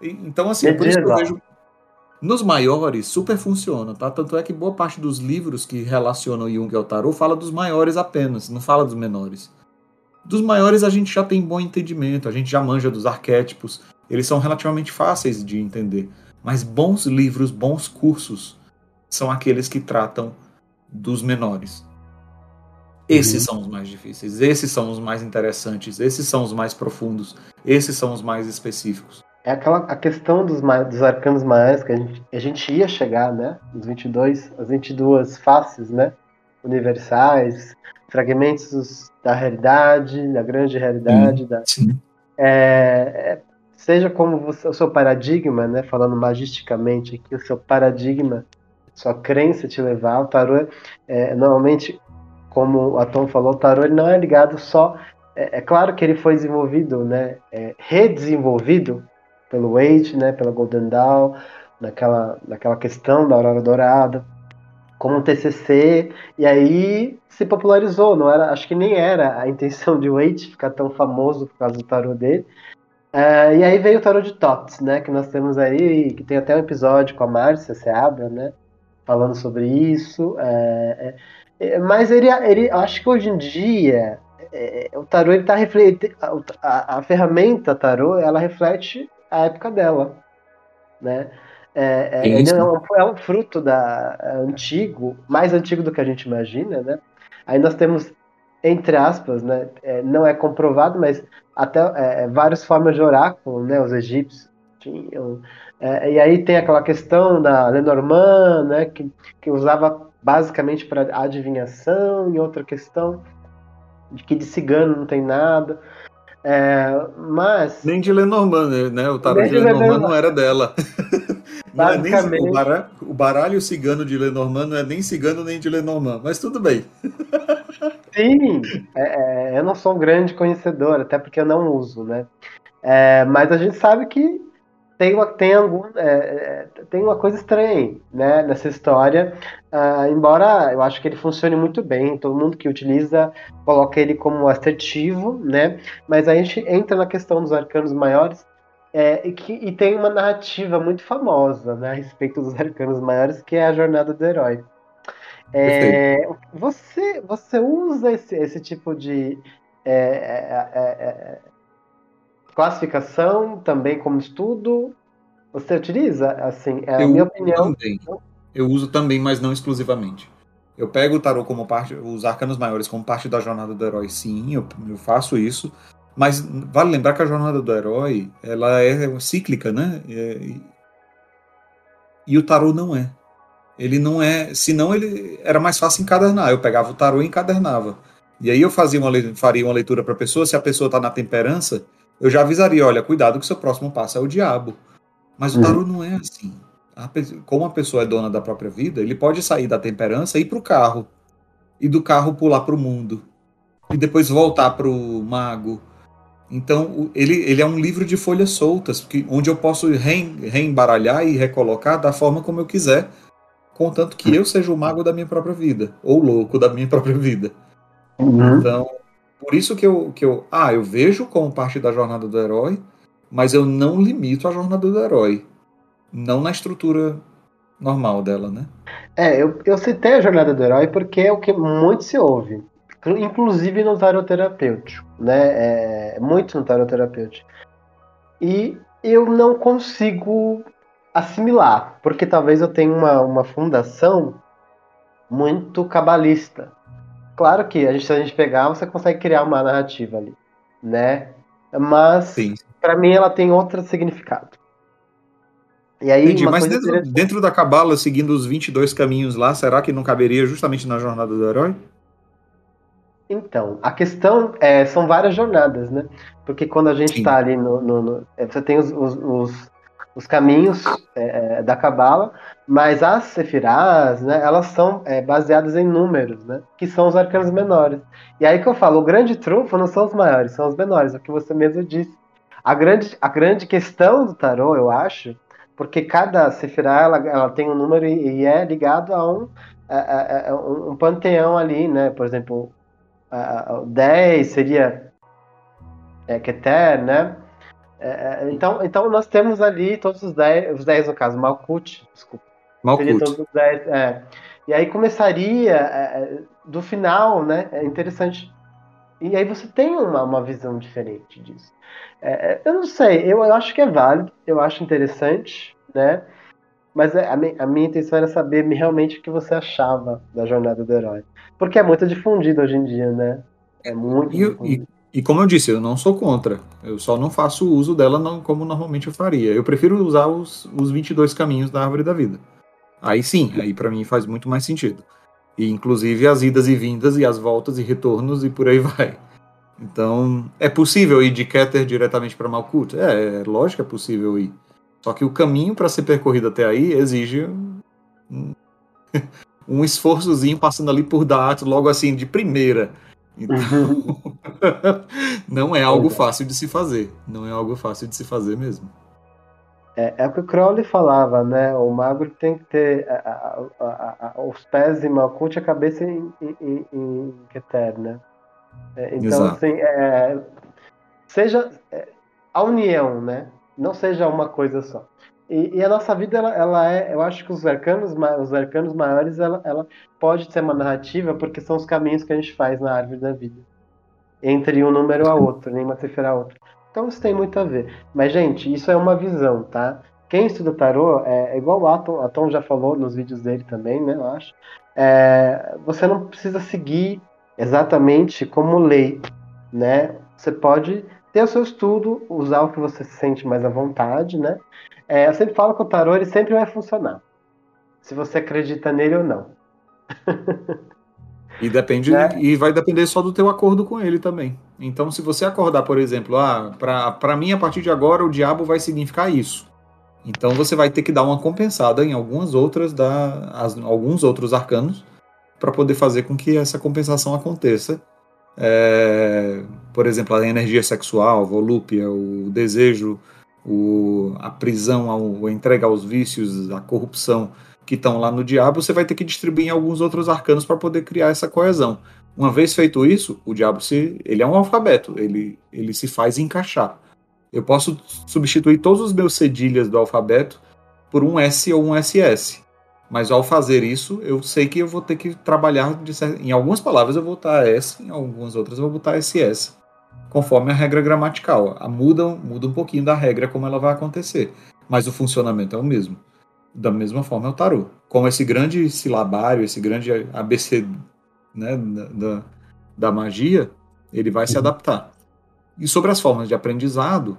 Então, assim, é por isso que eu vejo. Nos maiores, super funciona, tá? Tanto é que boa parte dos livros que relacionam Jung ao tarot fala dos maiores apenas, não fala dos menores. Dos maiores a gente já tem bom entendimento, a gente já manja dos arquétipos, eles são relativamente fáceis de entender. Mas bons livros, bons cursos, são aqueles que tratam dos menores. Esses uhum. são os mais difíceis, esses são os mais interessantes, esses são os mais profundos, esses são os mais específicos. É aquela a questão dos, dos arcanos maiores que a gente, a gente ia chegar, né? Os 22, as 22 faces, né? Universais, fragmentos da realidade, da grande realidade, da, é, é, seja como você, o seu paradigma, né? Falando magisticamente aqui, o seu paradigma, sua crença te levar, o tarô é, normalmente como a Tom falou, o tarô ele não é ligado só. É, é claro que ele foi desenvolvido, né, é, redesenvolvido pelo Wade, né, pela Golden Dawn, naquela, naquela questão da Aurora Dourada, como um TCC, e aí se popularizou, não era, acho que nem era a intenção de Waite ficar tão famoso por causa do tarô dele, Uh, e aí veio o tarot de Tots, né? Que nós temos aí, que tem até um episódio com a Márcia Seabra, né? Falando sobre isso. É, é, mas ele, ele, acho que hoje em dia é, o tarot ele tá refletindo. A, a, ferramenta tarot ela reflete a época dela, né? É, é, é, um, é um fruto da antigo, mais antigo do que a gente imagina, né? Aí nós temos entre aspas, né? É, não é comprovado, mas até é, é, várias formas de oráculo, né? Os egípcios tinham. É, e aí tem aquela questão da Lenormand, né? Que, que usava basicamente para adivinhação, e outra questão de que de cigano não tem nada. É, mas. Nem de Lenormand, né? O tarô de Lenormand, Lenormand não era dela. É nem, o, baralho, o baralho cigano de Lenormand não é nem cigano nem de Lenormand, mas tudo bem. Sim, é, é, eu não sou um grande conhecedor, até porque eu não uso, né? É, mas a gente sabe que tem uma, tem algum, é, é, tem uma coisa estranha né, nessa história, uh, embora eu acho que ele funcione muito bem, todo mundo que utiliza coloca ele como assertivo, né? Mas a gente entra na questão dos arcanos maiores é, e, que, e tem uma narrativa muito famosa né, a respeito dos arcanos maiores, que é a jornada do herói. É, você, você usa esse, esse tipo de é, é, é, é, classificação também como estudo? Você utiliza? Assim, é a eu minha opinião. Também. Eu uso também, mas não exclusivamente. Eu pego o tarô como parte, os arcanos maiores como parte da jornada do herói, sim, eu, eu faço isso. Mas vale lembrar que a jornada do herói ela é cíclica, né? E, e o tarô não é. Ele não é. Senão ele era mais fácil encadernar. Eu pegava o tarô e encadernava. E aí eu fazia uma, faria uma leitura para a pessoa. Se a pessoa está na temperança, eu já avisaria: olha, cuidado que o seu próximo passo é o diabo. Mas o uhum. tarô não é assim. A, como a pessoa é dona da própria vida, ele pode sair da temperança e ir para o carro. E do carro pular para o mundo. E depois voltar para o mago. Então, ele, ele é um livro de folhas soltas, onde eu posso reembaralhar e recolocar da forma como eu quiser, contanto que eu seja o mago da minha própria vida, ou louco da minha própria vida. Uhum. Então, por isso que eu, que eu. Ah, eu vejo como parte da jornada do herói, mas eu não limito a jornada do herói. Não na estrutura normal dela, né? É, eu, eu citei a jornada do herói porque é o que muito se ouve. Inclusive no tarot terapêutico, né? É, muito no tarot terapêutico. E eu não consigo assimilar, porque talvez eu tenha uma, uma fundação muito cabalista. Claro que a gente, se a gente pegar, você consegue criar uma narrativa ali, né? Mas para mim ela tem outro significado. E aí, Entendi, mas dentro, dentro, da cabala, seguindo os 22 caminhos lá, será que não caberia justamente na jornada do herói? Então, a questão é, são várias jornadas, né? Porque quando a gente está ali no, no, no, é, Você tem os, os, os os caminhos é, é, da Cabala, mas as Sefirás, né, elas são é, baseadas em números, né, que são os arcanos menores. E aí que eu falo, o grande trunfo não são os maiores, são os menores, é o que você mesmo disse. A grande, a grande questão do tarô, eu acho, porque cada Sefirá ela, ela tem um número e, e é ligado a um, a, a, a, um panteão ali, né, por exemplo, o 10 seria é, Keter, né, é, é, então, então nós temos ali todos os 10, os 10 no caso, Malkut, desculpa. Malkut. Todos os 10, é. E aí começaria é, é, do final, né? É interessante. E aí você tem uma, uma visão diferente disso. É, eu não sei, eu, eu acho que é válido, eu acho interessante, né? Mas a, a minha intenção era saber realmente o que você achava da jornada do herói. Porque é muito difundido hoje em dia, né? É muito. E, e, e como eu disse, eu não sou contra. Eu só não faço uso dela não, como normalmente eu faria. Eu prefiro usar os, os 22 caminhos da árvore da vida. Aí sim, aí para mim faz muito mais sentido. E inclusive as idas e vindas e as voltas e retornos e por aí vai. Então, é possível ir de Keter diretamente para Malkuth? É, é lógico que é possível ir. Só que o caminho para ser percorrido até aí exige um, um esforçozinho passando ali por Daat logo assim de primeira. Então, não é algo fácil de se fazer. Não é algo fácil de se fazer mesmo. É, é o que o Crowley falava, né? O magro tem que ter a, a, a, os pés em Malkuth e a cabeça em, em, em Keter, né? É, então, Exato. assim, é, seja é, a união, né? Não seja uma coisa só. E, e, a nossa vida, ela, ela, é, eu acho que os arcanos, os arcanos maiores, ela, ela pode ser uma narrativa porque são os caminhos que a gente faz na árvore da vida. Entre um número a outro, nem uma cifra a outra. Então isso tem muito a ver. Mas, gente, isso é uma visão, tá? Quem estuda tarô, é, é igual o Atom, a Tom já falou nos vídeos dele também, né, eu acho. É, você não precisa seguir exatamente como lei, né? Você pode ter o seu estudo, usar o que você se sente mais à vontade, né? É, eu sempre falo que o tarô ele sempre vai funcionar, se você acredita nele ou não. E depende né? e vai depender só do teu acordo com ele também. Então, se você acordar, por exemplo, ah, para mim a partir de agora o diabo vai significar isso. Então você vai ter que dar uma compensada em algumas outras da as, alguns outros arcanos para poder fazer com que essa compensação aconteça. É, por exemplo, a energia sexual, a volúpia, o desejo, o, a prisão, a, a entrega aos vícios, a corrupção que estão lá no diabo, você vai ter que distribuir em alguns outros arcanos para poder criar essa coesão. Uma vez feito isso, o diabo se, ele é um alfabeto, ele, ele se faz encaixar. Eu posso substituir todos os meus cedilhas do alfabeto por um S ou um SS. Mas ao fazer isso, eu sei que eu vou ter que trabalhar de, em algumas palavras eu vou botar S, em algumas outras eu vou botar SS, conforme a regra gramatical. A muda, muda um pouquinho da regra como ela vai acontecer, mas o funcionamento é o mesmo. Da mesma forma é o tarô. Como esse grande silabário, esse grande ABC né, da, da magia, ele vai se uhum. adaptar. E sobre as formas de aprendizado,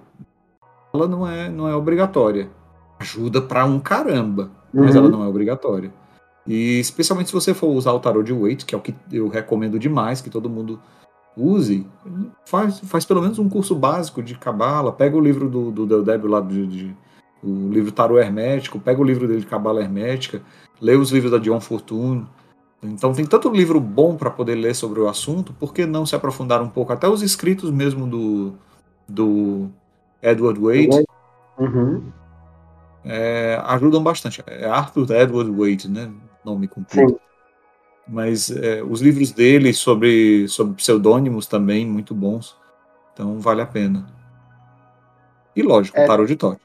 ela não é, não é obrigatória. Ajuda para um caramba, mas uhum. ela não é obrigatória. E especialmente se você for usar o tarô de Waite, que é o que eu recomendo demais que todo mundo use, faz, faz pelo menos um curso básico de cabala, pega o livro do, do, Débio lá de, de o livro Tarô Hermético, pega o livro dele de Cabala Hermética, lê os livros da Dion Fortune. Então tem tanto livro bom para poder ler sobre o assunto, por que não se aprofundar um pouco? Até os escritos mesmo do, do Edward Wade uhum. é, ajudam bastante. É Arthur Edward Wade, né? Nome completo. Mas é, os livros dele sobre, sobre pseudônimos também, muito bons. Então vale a pena. E lógico, é, Tarot de Toque.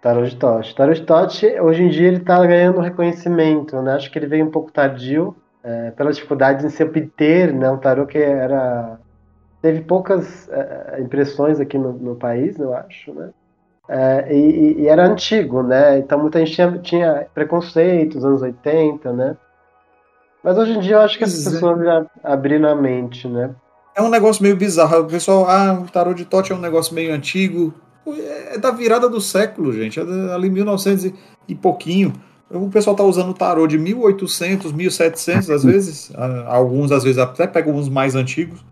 Tarot de Tote. Tarot de Tote, hoje em dia, ele está ganhando reconhecimento, né? Acho que ele veio um pouco tardio, é, pelas dificuldades em se obter, né? Um tarot que era... Teve poucas é, impressões aqui no, no, país, eu acho, né? É, e, e, era antigo, né? Então muita gente tinha, tinha preconceitos, anos 80, né? Mas hoje em dia eu acho que as é. pessoas já abriram a mente, né? É um negócio meio bizarro. O pessoal, ah, o tarot de Tote é um negócio meio antigo é da virada do século, gente. É ali 1900 e pouquinho. O pessoal tá usando o tarô de 1800, 1700 às vezes. Alguns às vezes até pegam uns mais antigos.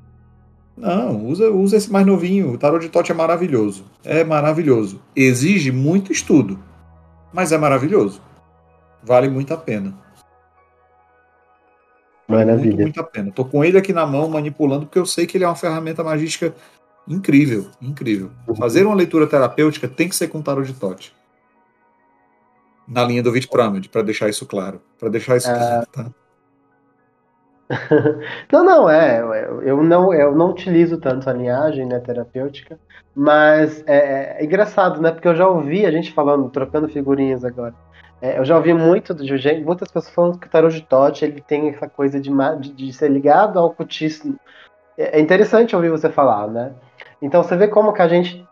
Não, usa, usa esse mais novinho. O tarô de Tote é maravilhoso. É maravilhoso. Exige muito estudo, mas é maravilhoso. Vale muito a pena. Maravilha. Muito, muito a pena. Tô com ele aqui na mão manipulando porque eu sei que ele é uma ferramenta magística Incrível, incrível. Fazer uma leitura terapêutica tem que ser com tarot de Tote. Na linha do Vitpramid, para deixar isso claro. Para deixar isso claro, tá? não, não, é. Eu não, eu não utilizo tanto a linhagem né, terapêutica, mas é, é, engraçado, né? Porque eu já ouvi a gente falando, trocando figurinhas agora. É, eu já ouvi muito de gente, muitas pessoas falando que o tarot de Tote ele tem essa coisa de, de, de ser ligado ao ocultismo. É, é interessante ouvir você falar, né? Então você vê como que a gente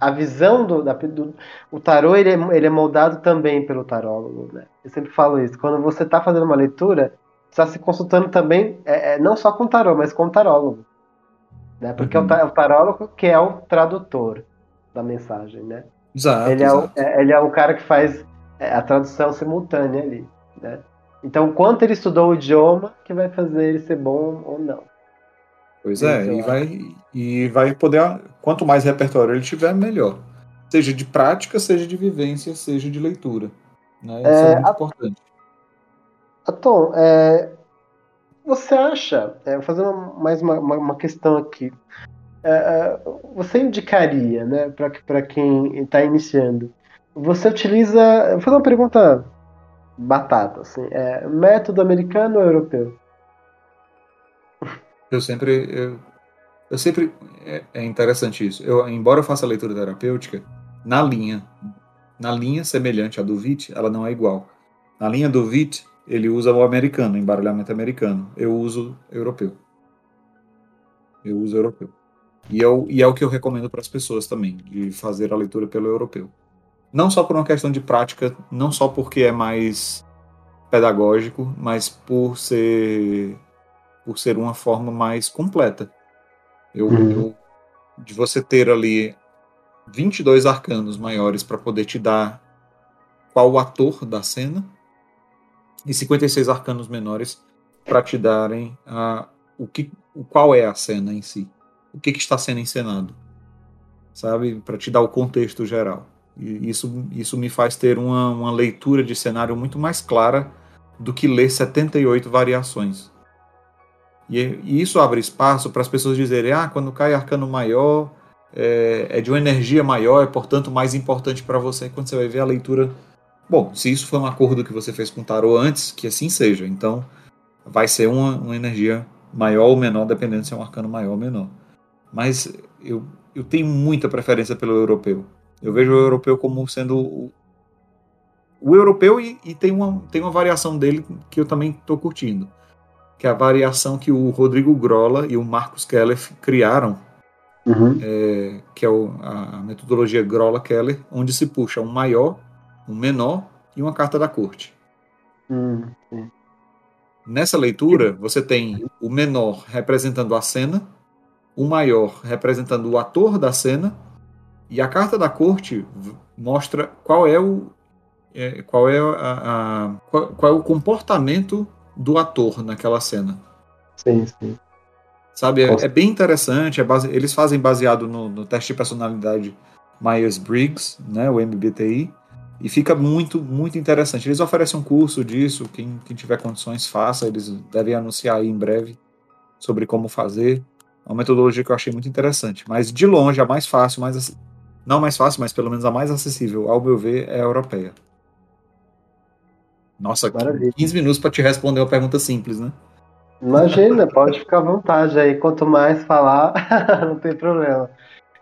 a visão do, da, do o tarô ele é, ele é moldado também pelo tarólogo, né? Eu sempre falo isso. Quando você está fazendo uma leitura, está se consultando também é, é, não só com o tarô, mas com o tarólogo, né? Porque uhum. é, o, tarólogo que é o tradutor da mensagem, né? Exato. Ele é, exato. O, é, ele é o cara que faz a tradução simultânea ali, né? Então, quanto ele estudou o idioma que vai fazer ele ser bom ou não. Pois é, e vai, e vai poder. Quanto mais repertório ele tiver, melhor. Seja de prática, seja de vivência, seja de leitura. Né? Isso é, é muito a, importante. Tom, é, você acha, é, vou fazer uma, mais uma, uma, uma, questão aqui. É, é você indicaria, né, para quem está iniciando, você utiliza. Vou fazer uma pergunta batata, assim. É, método americano ou europeu? Eu sempre. Eu, eu sempre. É, é, interessante isso. Eu, embora eu faça leitura terapêutica, na linha. Na linha semelhante à do VIT, ela não é igual. Na linha do VIT, ele usa o americano, embaralhamento americano. Eu uso europeu. Eu uso europeu. E, eu, e é o que eu recomendo para as pessoas também, de fazer a leitura pelo europeu. Não só por uma questão de prática, não só porque é mais pedagógico, mas por ser por ser uma forma mais completa. Eu, uhum. eu de você ter ali 22 arcanos maiores para poder te dar qual o ator da cena e 56 arcanos menores para te darem a, o que, o qual é a cena em si, o que, que está sendo encenado, sabe, para te dar o contexto geral. E isso, isso me faz ter uma, uma leitura de cenário muito mais clara do que ler 78 variações. E, e isso abre espaço para as pessoas dizerem: ah, quando cai arcano maior, é, é de uma energia maior, é portanto mais importante para você. Quando você vai ver a leitura Bom, se isso foi um acordo que você fez com o tarô antes, que assim seja. Então, vai ser uma, uma energia maior ou menor, dependendo se é um arcano maior ou menor. Mas eu, eu tenho muita preferência pelo europeu. Eu vejo o europeu como sendo o, o europeu e, e, tem, uma, tem uma variação dele que eu também estou curtindo. Que é a variação que o Rodrigo Grola e o Marcos Keller criaram, uhum. é, que é o, a metodologia Grola-Keller, onde se puxa um maior um menor e uma carta da corte. Hum, Nessa leitura, você tem o menor representando a cena, o maior representando o ator da cena, e a carta da corte mostra qual é o é, qual é a, a qual, qual, é o comportamento do ator naquela cena. Sim, sim. Sabe, é, é bem interessante. É base, eles fazem baseado no, no teste de personalidade Myers-Briggs, né, o MBTI, e fica muito, muito interessante. Eles oferecem um curso disso, quem, quem tiver condições faça, eles devem anunciar aí em breve sobre como fazer. É uma metodologia que eu achei muito interessante. Mas de longe, a mais fácil, mais não mais fácil, mas pelo menos a mais acessível, ao meu ver, é a europeia. Nossa, Maravilha. 15 minutos para te responder uma pergunta simples, né? Imagina, pode ficar à vontade aí. Quanto mais falar, não tem problema.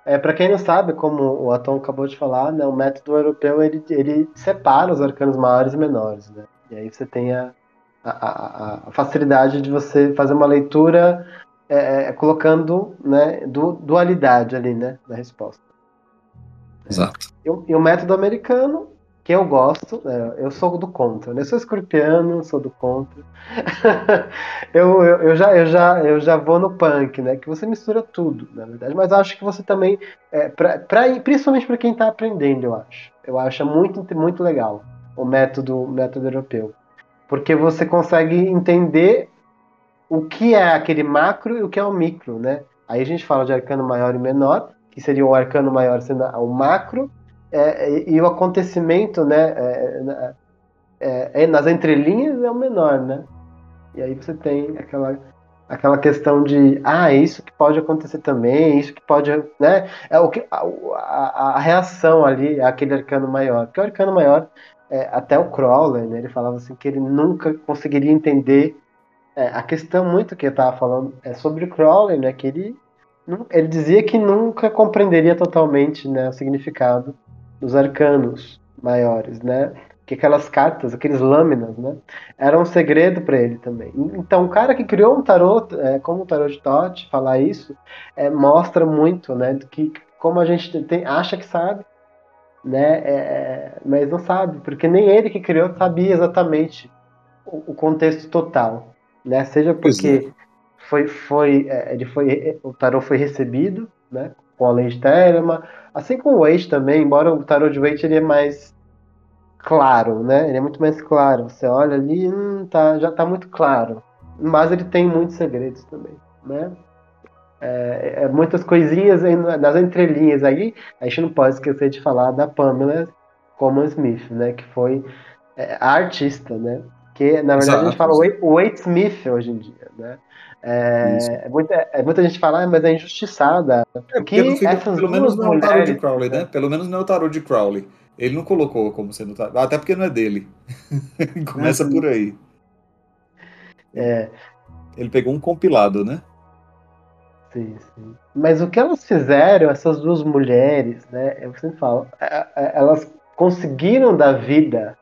É, para quem não sabe, como o Atom acabou de falar, né, o método europeu ele, ele separa os arcanos maiores e menores. Né? E aí você tem a, a, a facilidade de você fazer uma leitura é, é colocando né, du, dualidade ali né, na resposta. Exato. E, e o método americano que eu gosto, é, eu sou do contra, né? Eu sou escorpiano, sou do contra. eu, eu, eu, já, eu, já, eu já vou no punk, né? Que você mistura tudo, na verdade. Mas acho que você também, é, pra, pra, principalmente para quem está aprendendo, eu acho. Eu acho muito, muito legal o método, método europeu. Porque você consegue entender o que é aquele macro e o que é o micro, né? Aí a gente fala de arcano maior e menor, que seria o arcano maior sendo o macro é, e, o acontecimento, né, é, é, é, nas entrelinhas é o menor, né? E aí você tem aquela, aquela questão de, ah, isso que pode acontecer também, isso que pode, né? É o que a, a, a reação ali, aquele arcano maior, porque o arcano maior, é, até o Crowley, né, ele falava assim que ele nunca conseguiria entender é, a questão muito que eu estava falando é sobre o Crowley, né, que ele ele dizia que nunca compreenderia totalmente né, o significado dos arcanos maiores, né? Que aquelas cartas, aqueles lâminas, né? Era um segredo para ele também. Então, o cara que criou um tarot, é, como o tarot de Tote, falar isso, é, mostra muito, né? Que como a gente tem, acha que sabe, né? É, é, mas não sabe, porque nem ele que criou sabia exatamente o, o contexto total, né? Seja porque é. Foi, foi, é, ele foi, o tarot foi recebido, né? Com a lei de Telema, Assim como o Wade também, embora o tarot de Wade ele é mais claro, né? Ele é muito mais claro. Você olha ali, hum, tá, já tá muito claro. Mas ele tem muitos segredos também, né? É, é, muitas coisinhas nas entrelinhas aí. A gente não pode esquecer de falar da Pamela Coleman Smith, né? Que foi é, a artista, né? Que na verdade Exato. a gente fala Wade Smith hoje em dia, né? É, é, muita, é, muita gente fala, ah, mas é injustiçada. É, que pelo menos não é o tarot de Crowley, né? Pelo menos não é o tarot de Crowley. Ele não colocou como sendo tarô. Até porque não é dele. Começa uhum. por aí. É. Ele pegou um compilado, né? Sim, sim. Mas o que elas fizeram, essas duas mulheres, né? Eu sempre falo, é, é, elas conseguiram dar vida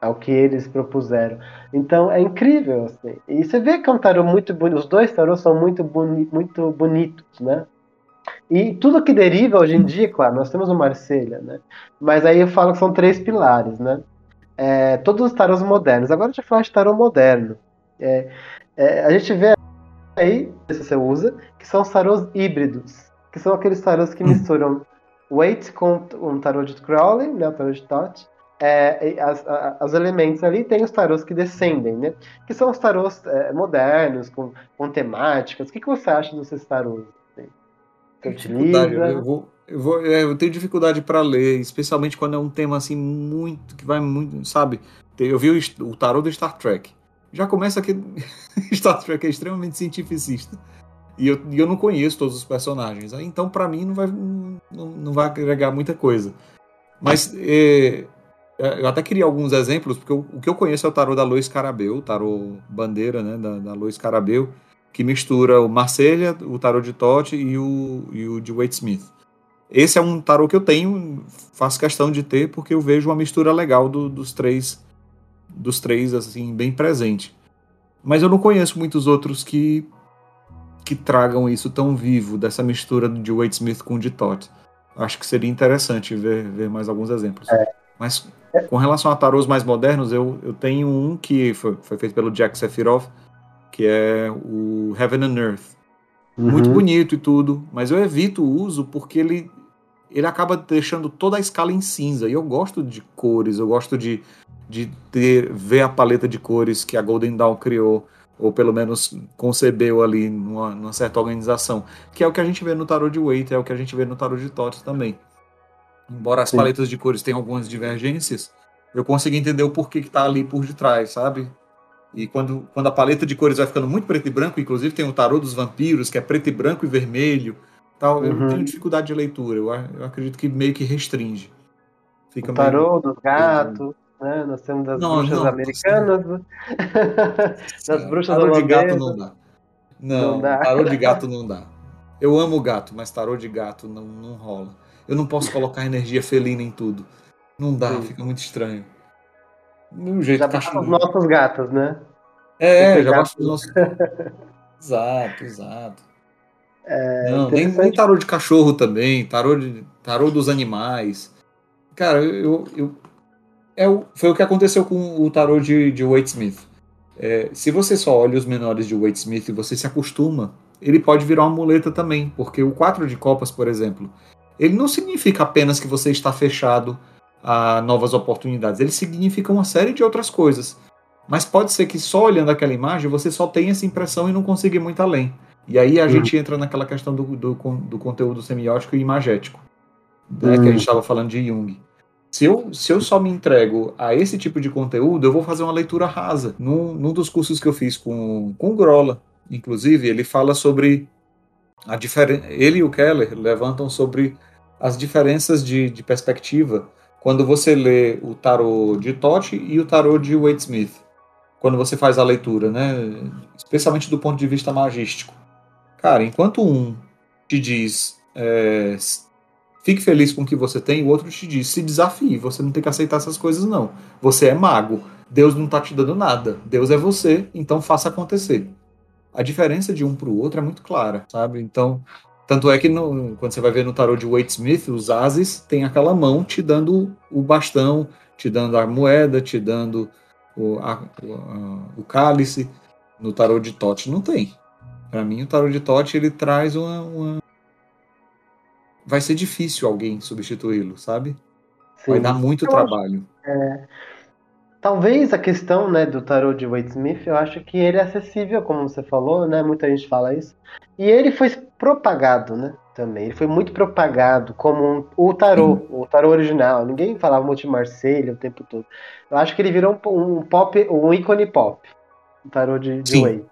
ao que eles propuseram. Então é incrível, assim. E você vê que é um tarô muito bonito. Os dois tarôs são muito, boni muito bonitos, né? E tudo que deriva hoje em dia, claro, nós temos o Marselha, né? Mas aí eu falo que são três pilares, né? É, todos os tarôs modernos. Agora a gente fala de tarô moderno. É, é, a gente vê aí, se você usa, que são os tarôs híbridos, que são aqueles tarôs que misturam Wait com um tarô de Crowley, né, o tarô de Todd, é, as, as, elementos ali tem os tarôs que descendem, né? Que são os tarôs é, modernos, com, com temáticas. O que, que você acha desses tarôs? Você utiliza? Eu, vou, eu, vou, é, eu tenho dificuldade para ler, especialmente quando é um tema assim muito que vai muito, sabe? Eu vi o, o tarô do Star Trek. Já começa que Star Trek é extremamente cientificista. E eu, e eu não conheço todos os personagens. Então, para mim, não vai, não, não vai agregar muita coisa. Mas é, eu até queria alguns exemplos, porque o, que eu conheço é o tarô da Lois Carabeu, o tarô bandeira né, da, da Lois Carabeu, que mistura o Marselha, o tarô de Tote e o, e o de Wade Smith. Esse é um tarô que eu tenho, faço questão de ter, porque eu vejo uma mistura legal do, dos três, dos três assim bem presente. Mas eu não conheço muitos outros que que tragam isso tão vivo, dessa mistura de Wade Smith com o de Todd. Acho que seria interessante ver, ver mais alguns exemplos. É. Mas com relação a tarôs mais modernos, eu, eu tenho um que foi, foi feito pelo Jack Sephiroth, que é o Heaven and Earth. Uhum. Muito bonito e tudo, mas eu evito o uso porque ele, ele acaba deixando toda a escala em cinza. E eu gosto de cores, eu gosto de, de ter, ver a paleta de cores que a Golden Dawn criou ou pelo menos concebeu ali numa, numa, certa organização, que é o que a gente vê no tarot de Waite, é o que a gente vê no tarot de Tots também. Embora as Sim. paletas de cores tenham algumas divergências, eu consigo entender o porquê que está ali por detrás, sabe? E quando, quando a paleta de cores vai ficando muito preto e branco, inclusive tem o tarot dos vampiros, que é preto e branco e vermelho, tal, eu uhum. tenho dificuldade de leitura, eu, eu acredito que meio que restringe. Fica o tarot meio... dos gatos né? Nós temos das não, bruxas não, americanas, não. das bruxas tarô de gato não dá. Não, não dá. tarô de gato não dá. Eu amo gato, mas tarô de gato não, não rola. Eu não posso colocar energia felina em tudo. Não dá, Sim. fica muito estranho. Um jeito já cachorro. os nossos gatos, né? É, já basta os nossos. exato, exato. É, não, nem, nem tarô de cachorro também, tarô, de, tarô dos animais. Cara, eu, eu, é o, foi o que aconteceu com o tarô de, de Wade Smith. É, se você só olha os menores de Wade Smith e você se acostuma, ele pode virar uma muleta também, porque o 4 de copas, por exemplo, ele não significa apenas que você está fechado a novas oportunidades, ele significa uma série de outras coisas. Mas pode ser que só olhando aquela imagem você só tenha essa impressão e não consiga ir muito além. E aí a uhum. gente entra naquela questão do, do, do conteúdo semiótico e imagético, né, uhum. que a gente estava falando de Jung. Se eu, se eu só me entrego a esse tipo de conteúdo, eu vou fazer uma leitura rasa. Num, num dos cursos que eu fiz com, com o Grola, inclusive, ele fala sobre a diferença. Ele e o Keller levantam sobre as diferenças de, de perspectiva quando você lê o tarô de Totti e o tarô de Wade Smith. Quando você faz a leitura, né? Especialmente do ponto de vista magístico. Cara, enquanto um te diz é, Fique feliz com o que você tem, o outro te diz: se desafie, você não tem que aceitar essas coisas, não. Você é mago. Deus não está te dando nada. Deus é você, então faça acontecer. A diferença de um para o outro é muito clara, sabe? Então, tanto é que no, quando você vai ver no tarot de Wade Smith, os ases tem aquela mão te dando o bastão, te dando a moeda, te dando o, a, o, o cálice. No tarot de Tote não tem. Para mim, o tarot de Tote ele traz uma, uma, vai ser difícil alguém substituí-lo, sabe? Sim. Vai dar muito eu trabalho. Acho, é, talvez a questão né, do tarot de Wade Smith, eu acho que ele é acessível, como você falou, né? Muita gente fala isso. E ele foi propagado, né? Também. Ele foi muito propagado como um, o tarot, o tarot original. Ninguém falava muito de Marselha o tempo todo. Eu acho que ele virou um, um pop, um ícone pop. O tarot de, de Wade.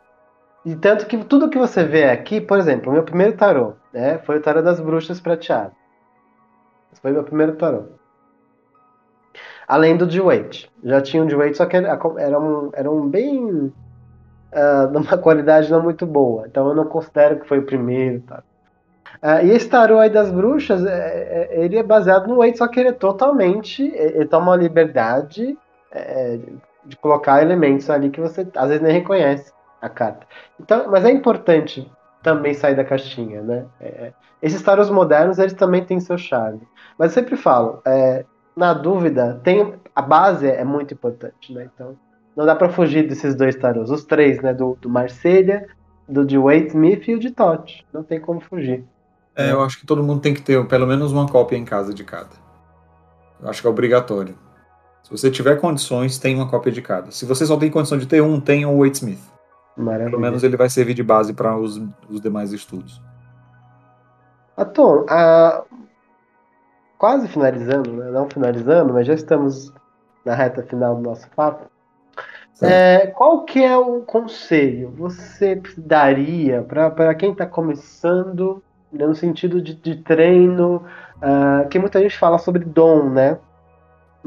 E tanto que tudo que você vê aqui, por exemplo, o meu primeiro tarô, né, foi o tarô das bruxas prateado. Esse foi meu primeiro tarô. Além do de Wait. Já tinha um de Wait, só que era, era um, era um bem. Uh, de uma qualidade não muito boa. Então eu não considero que foi o primeiro. Tá? Uh, e esse tarô aí das bruxas, é, é, ele é baseado no Wait, só que ele é totalmente. Ele toma uma liberdade é, de colocar elementos ali que você às vezes nem reconhece a carta. Então, mas é importante também sair da caixinha, né? É, esses tarôs modernos, eles também têm seu charme. Mas eu sempre falo, é, na dúvida, tem a base é muito importante, né? Então, não dá para fugir desses dois tarôs. Os três, né? Do, do Marselha, do de Wade Smith e o de Todd. Não tem como fugir. É, eu acho que todo mundo tem que ter pelo menos uma cópia em casa de cada. Eu acho que é obrigatório. Se você tiver condições, tem uma cópia de cada. Se você só tem condição de ter um, tenha o Wade Smith. Maravilha. Pelo menos ele vai servir de base para os, os demais estudos. Atom, a... quase finalizando, né? não finalizando, mas já estamos na reta final do nosso papo. É, qual que é o conselho você daria para quem está começando né, no sentido de, de treino, uh, que muita gente fala sobre dom, né?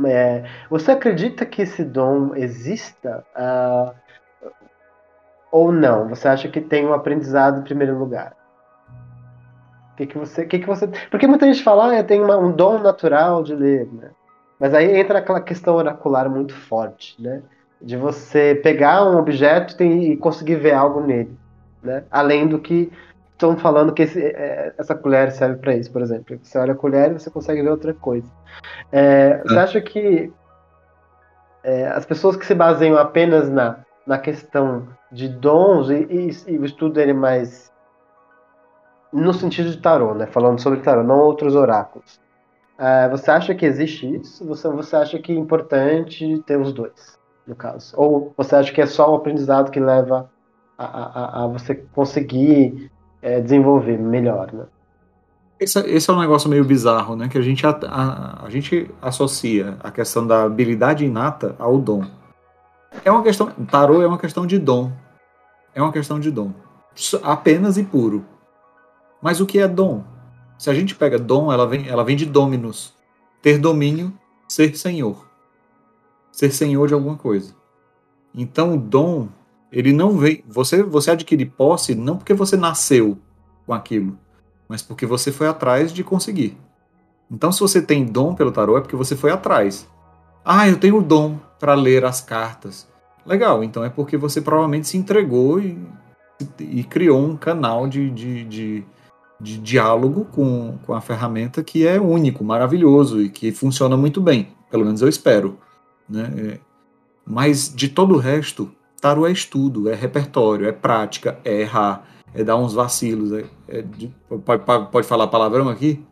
É, você acredita que esse dom exista? Uh, ou não? Você acha que tem um aprendizado em primeiro lugar? Que, que você, que, que você, porque muita gente fala, ah, tem uma, um dom natural de ler, né? Mas aí entra aquela questão oracular muito forte, né? De você pegar um objeto e conseguir ver algo nele, né? Além do que estão falando que esse, é, essa colher serve para isso, por exemplo. Você olha a colher e você consegue ver outra coisa. É, você é. acha que é, as pessoas que se baseiam apenas na, na questão de dons e, e, e o estudo dele mais no sentido de tarô, né? Falando sobre tarô, não outros oráculos. Uh, você acha que existe isso? Você, você acha que é importante ter os dois, no caso? Ou você acha que é só o aprendizado que leva a, a, a você conseguir é, desenvolver melhor, né? Esse, esse, é um negócio meio bizarro, né? Que a gente, a, a gente associa a questão da habilidade inata ao dom. É uma questão. Tarô é uma questão de dom. É uma questão de dom. Apenas e puro. Mas o que é dom? Se a gente pega dom, ela vem, ela vem de dominus. Ter domínio, ser senhor. Ser senhor de alguma coisa. Então o dom, ele não vem. Você, você adquire posse não porque você nasceu com aquilo, mas porque você foi atrás de conseguir. Então, se você tem dom pelo tarô, é porque você foi atrás. Ah, eu tenho dom para ler as cartas. Legal, então é porque você provavelmente se entregou e, e criou um canal de, de, de, de, diálogo com, com a ferramenta que é único, maravilhoso e que funciona muito bem. Pelo menos eu espero. Né? É, mas de todo o resto, tarô é estudo, é repertório, é prática, é errar, é dar uns vacilos. É, é de, pode, pode falar palavrão aqui?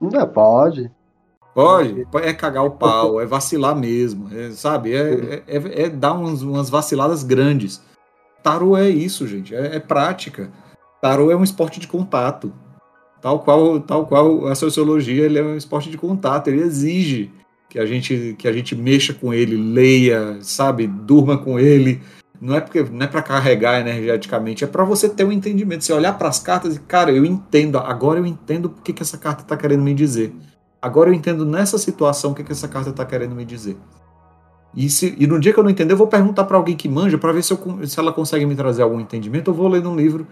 Não, pode. Pode, é cagar o pau, é vacilar mesmo, é, sabe? É, é, é, é dar uns, umas vaciladas grandes. Tarô é isso, gente, é, é, prática. Tarô é um esporte de contato. Tal qual, tal qual a sociologia, ele é um esporte de contato, ele exige que a gente, que a gente mexa com ele, leia, sabe? Durma com ele. Não é porque não é para carregar energeticamente, é para você ter um entendimento. Você olhar para as cartas e, cara, eu entendo, agora eu entendo o que, que essa carta está querendo me dizer. Agora eu entendo nessa situação o que, que essa carta está querendo me dizer. E, se, e no dia que eu não entender, eu vou perguntar para alguém que manja para ver se, eu, se ela consegue me trazer algum entendimento. Eu vou ler num livro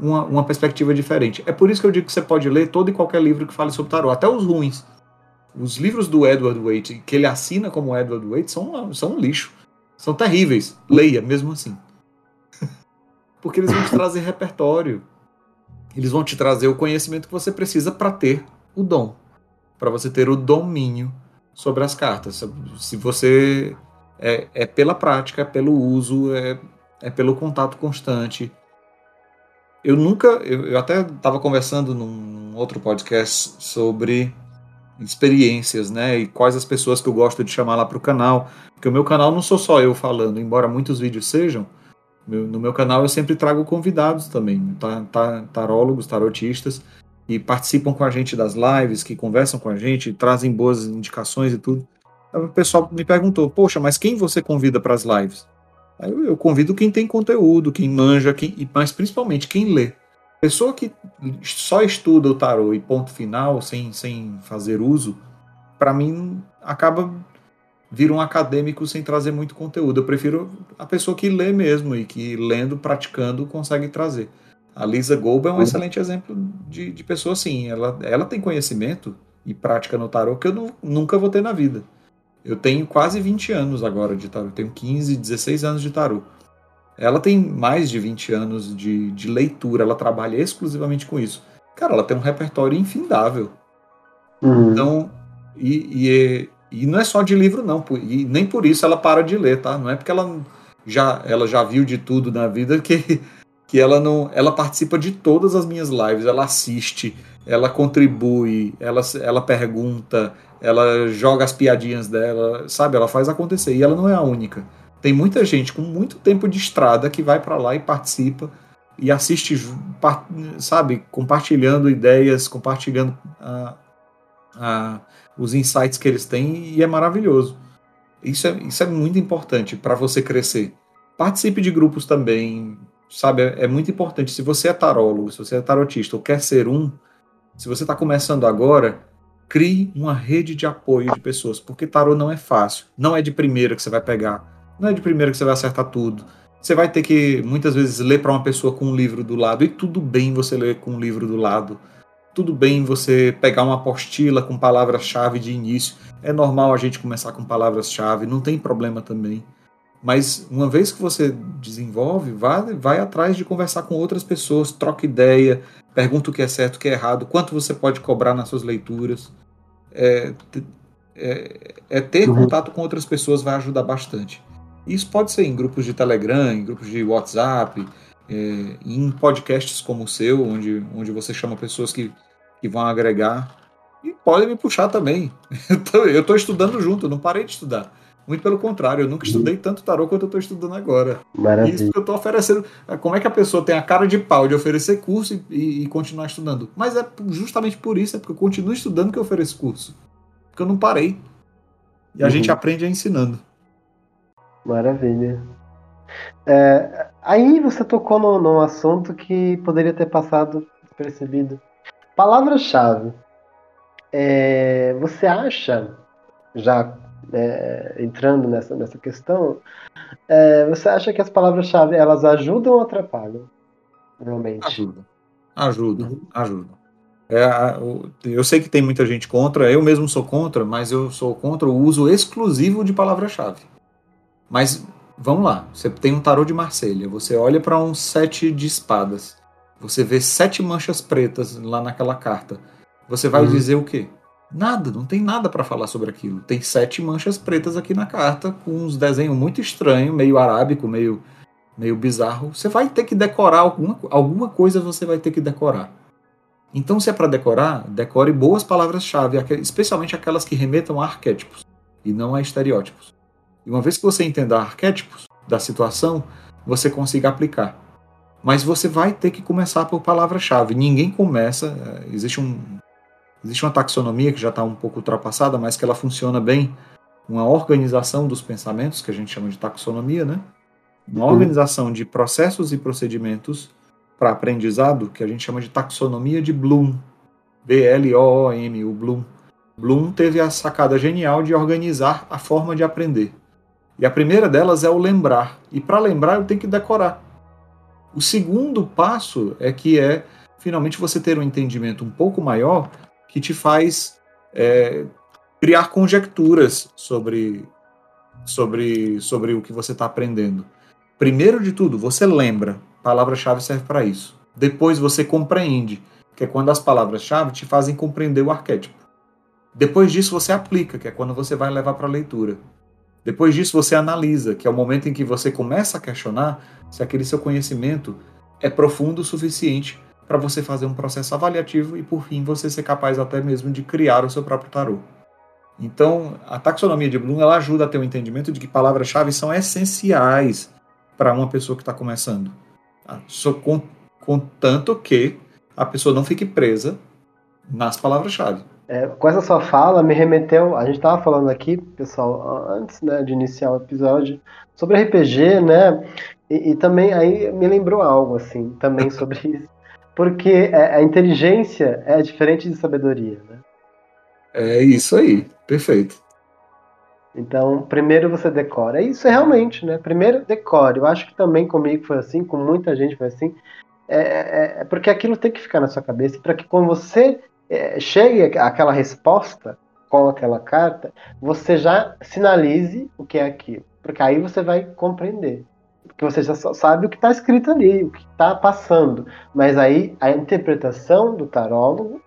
uma, uma perspectiva diferente. É por isso que eu digo que você pode ler todo e qualquer livro que fale sobre tarot, até os ruins. Os livros do Edward Waite, que ele assina como Edward Waite, são, são um lixo. São terríveis. Leia, mesmo assim. Porque eles vão te trazer repertório. Eles vão te trazer o conhecimento que você precisa para ter o dom para você ter o domínio sobre as cartas. Se você é, é pela prática, é pelo uso, é, é pelo contato constante. Eu nunca, eu, eu até estava conversando num outro podcast sobre experiências, né? E quais as pessoas que eu gosto de chamar lá para o canal. Porque o meu canal não sou só eu falando, embora muitos vídeos sejam. no meu canal eu sempre trago convidados também, tá, tá, tarólogos, tarotistas que participam com a gente das lives, que conversam com a gente, trazem boas indicações e tudo. O pessoal me perguntou: Poxa, mas quem você convida para as lives? Eu, eu, convido quem tem conteúdo, quem manja, quem, mas principalmente quem lê. Pessoa que só estuda o tarô e ponto final, sem, sem fazer uso, para mim acaba vira um acadêmico sem trazer muito conteúdo. Eu prefiro a pessoa que lê mesmo e que lendo, praticando, consegue trazer. A Lisa Golba é um uhum. excelente exemplo de, de pessoa assim. Ela, ela tem conhecimento e prática no tarô que eu não, nunca vou ter na vida. Eu tenho quase 20 anos agora de tarô. Eu tenho 15, 16 anos de tarô. Ela tem mais de 20 anos de, de leitura. Ela trabalha exclusivamente com isso. Cara, ela tem um repertório infindável. Uhum. Então, e, e, e, não é só de livro, não. E nem por isso ela para de ler, tá? Não é porque ela já, ela já viu de tudo na vida que, que ela não. Ela participa de todas as minhas lives, ela assiste, ela contribui, ela, ela pergunta, ela joga as piadinhas dela, sabe? Ela faz acontecer. E ela não é a única. Tem muita gente com muito tempo de estrada que vai para lá e participa e assiste, sabe? Compartilhando ideias, compartilhando a, a, os insights que eles têm e é maravilhoso. Isso é, isso é muito importante para você crescer. Participe de grupos também, sabe? É, é, muito importante. Se você é tarólogo, se você é tarotista ou quer ser um, se você está começando agora, crie uma rede de apoio de pessoas, porque tarô não é fácil. Não é de primeira que você vai pegar. Não é de primeira que você vai acertar tudo. Você vai ter que, muitas vezes, ler para uma pessoa com um livro do lado, e tudo bem você ler com um livro do lado tudo bem você pegar uma apostila com palavras-chave de início. É normal a gente começar com palavras-chave, não tem problema também. Mas uma vez que você desenvolve, vai, vai atrás de conversar com outras pessoas, troca ideia, pergunta o que é certo, o que é errado, quanto você pode cobrar nas suas leituras. É, é, é ter uhum. contato com outras pessoas vai ajudar bastante. Isso pode ser em grupos de Telegram, em grupos de WhatsApp, é, em podcasts como o seu, onde, onde você chama pessoas que, que vão agregar. E podem me puxar também. Eu estou estudando junto, não parei de estudar. Muito pelo contrário, eu nunca estudei tanto tarô quanto eu estou estudando agora. Maravilha. Isso que eu estou oferecendo. É, como é que a pessoa tem a cara de pau de oferecer curso e, e, continuar estudando? Mas é justamente por isso, é porque eu continuo estudando que eu ofereço curso. Porque eu não parei. E a uhum. gente aprende ensinando. Maravilha. É, aí você tocou no, num assunto que poderia ter passado percebido. Palavra-chave. É, você acha, já é, entrando nessa, nessa questão, é, você acha que as palavras-chave elas ajudam ou atrapalham? Realmente. Ajudam. Ajudam, uhum. ajudam. É, eu sei que tem muita gente contra, eu mesmo sou contra, mas eu sou contra o uso exclusivo de palavra-chave. Mas Vamos lá, você tem um tarô de Marselha, você olha para um sete de espadas, você vê sete manchas pretas lá naquela carta. Você vai uhum. dizer o quê? Nada, não tem nada para falar sobre aquilo. Tem sete manchas pretas aqui na carta, com uns desenhos muito estranhos, meio arábico, meio, meio bizarro. Você vai ter que decorar alguma, alguma coisa, você vai ter que decorar. Então, se é para decorar, decore boas palavras-chave, especialmente aquelas que remetam a arquétipos e não a estereótipos. E uma vez que você entenda arquétipos da situação, você consiga aplicar. Mas você vai ter que começar por palavra-chave. Ninguém começa. É, existe, um, existe uma taxonomia que já está um pouco ultrapassada, mas que ela funciona bem. Uma organização dos pensamentos, que a gente chama de taxonomia, né? Uma uhum. organização de processos e procedimentos para aprendizado, que a gente chama de taxonomia de Bloom. B-L-O-O-M, o Bloom. Bloom teve a sacada genial de organizar a forma de aprender. E a primeira delas é o lembrar. E para lembrar eu tenho que decorar. O segundo passo é que é finalmente você ter um entendimento um pouco maior que te faz é, criar conjecturas sobre, sobre, sobre o que você está aprendendo. Primeiro de tudo, você lembra. Palavra-chave serve para isso. Depois você compreende, que é quando as palavras-chave te fazem compreender o arquétipo. Depois disso você aplica, que é quando você vai levar para a leitura. Depois disso, você analisa, que é o momento em que você começa a questionar se aquele seu conhecimento é profundo o suficiente para você fazer um processo avaliativo e, por fim, você ser capaz até mesmo de criar o seu próprio tarô. Então, a taxonomia de Bloom ela ajuda a ter o um entendimento de que palavras-chave são essenciais para uma pessoa que está começando. Só com, contanto que a pessoa não fique presa nas palavras-chave. É, com essa sua fala, me remeteu. A gente estava falando aqui, pessoal, antes né, de iniciar o episódio, sobre RPG, né? E, e, também aí me lembrou algo, assim, também sobre isso. Porque é, a inteligência é diferente de sabedoria, né? É isso aí, perfeito. Então, primeiro você decora. Isso é realmente, né? Primeiro decore. Eu acho que também comigo foi assim, com muita gente foi assim. É, é, é porque aquilo tem que ficar na sua cabeça para que quando você é, chegue àquela resposta com aquela carta, você já sinalize o que é aquilo. Porque aí você vai compreender. Porque você já sabe o que está escrito ali, o que está passando. Mas aí a interpretação do tarólogo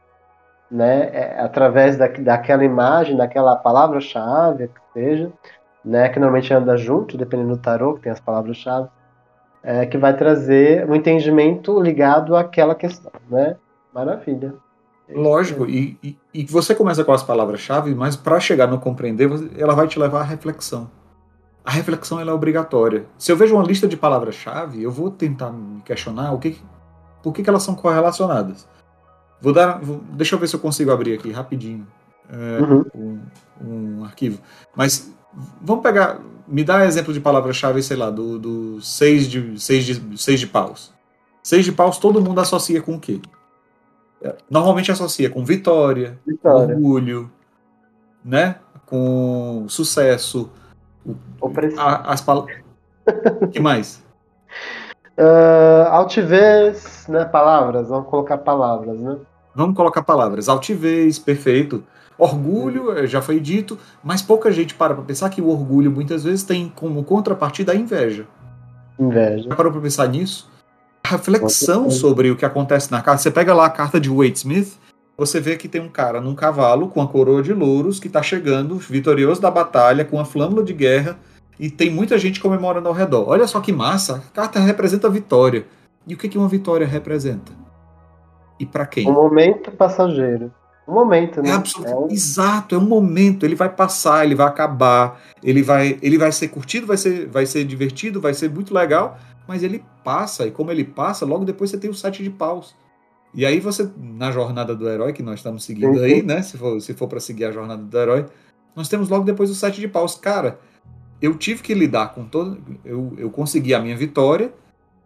né, é, através da, daquela imagem, daquela palavra-chave, que seja, né, que normalmente anda junto, dependendo do tarô, que tem as palavras-chave, é, que vai trazer um entendimento ligado àquela questão, né? Maravilha. Lógico, e, e, e você começa com as palavras-chave, mas para chegar no compreender, ela vai te levar à reflexão. A reflexão ela é obrigatória. Se eu vejo uma lista de palavras-chave, eu vou tentar me questionar o que, por que, que elas são correlacionadas. Vou dar. Vou, deixa eu ver se eu consigo abrir aqui rapidinho é, uhum. um, um, arquivo. Mas vamos pegar. Me dá exemplo de palavra-chave, sei lá, do, do seis, de, seis, de, seis de paus. Seis de paus todo mundo associa com o quê? É, normalmente associa com vitória, vitória. orgulho, né? Com sucesso. A, as palavras. que mais? Uh, altivez, né? Palavras, vamos colocar palavras, né? Vamos colocar palavras. Altivez, perfeito. Orgulho, eh, já foi dito, mas pouca gente para para pensar que o orgulho muitas vezes tem como contrapartida a inveja. Inveja. Já parou para pensar nisso? A reflexão sobre o que acontece na carta. Você pega lá a carta de Wade Smith, você vê que tem um cara num cavalo com a coroa de louros que está chegando, vitorioso da batalha, com a flâmula de guerra, e tem muita gente comemorando ao redor. Olha só que massa, a carta representa a vitória. E o que, que uma vitória representa? e para quem? Um momento passageiro. Um momento, né? É absolut... é um... Exato, é um momento. Ele vai passar, ele vai acabar, ele vai, ele vai ser curtido, vai ser, vai ser divertido, vai ser muito legal, mas ele passa, e como ele passa, logo depois você tem o sete de paus. E aí você, na jornada do herói, que nós estamos seguindo uhum. aí, né? Se for, se for para seguir a jornada do herói, nós temos logo depois o sete de paus. Cara, eu tive que lidar com todo. Eu, eu consegui a minha vitória,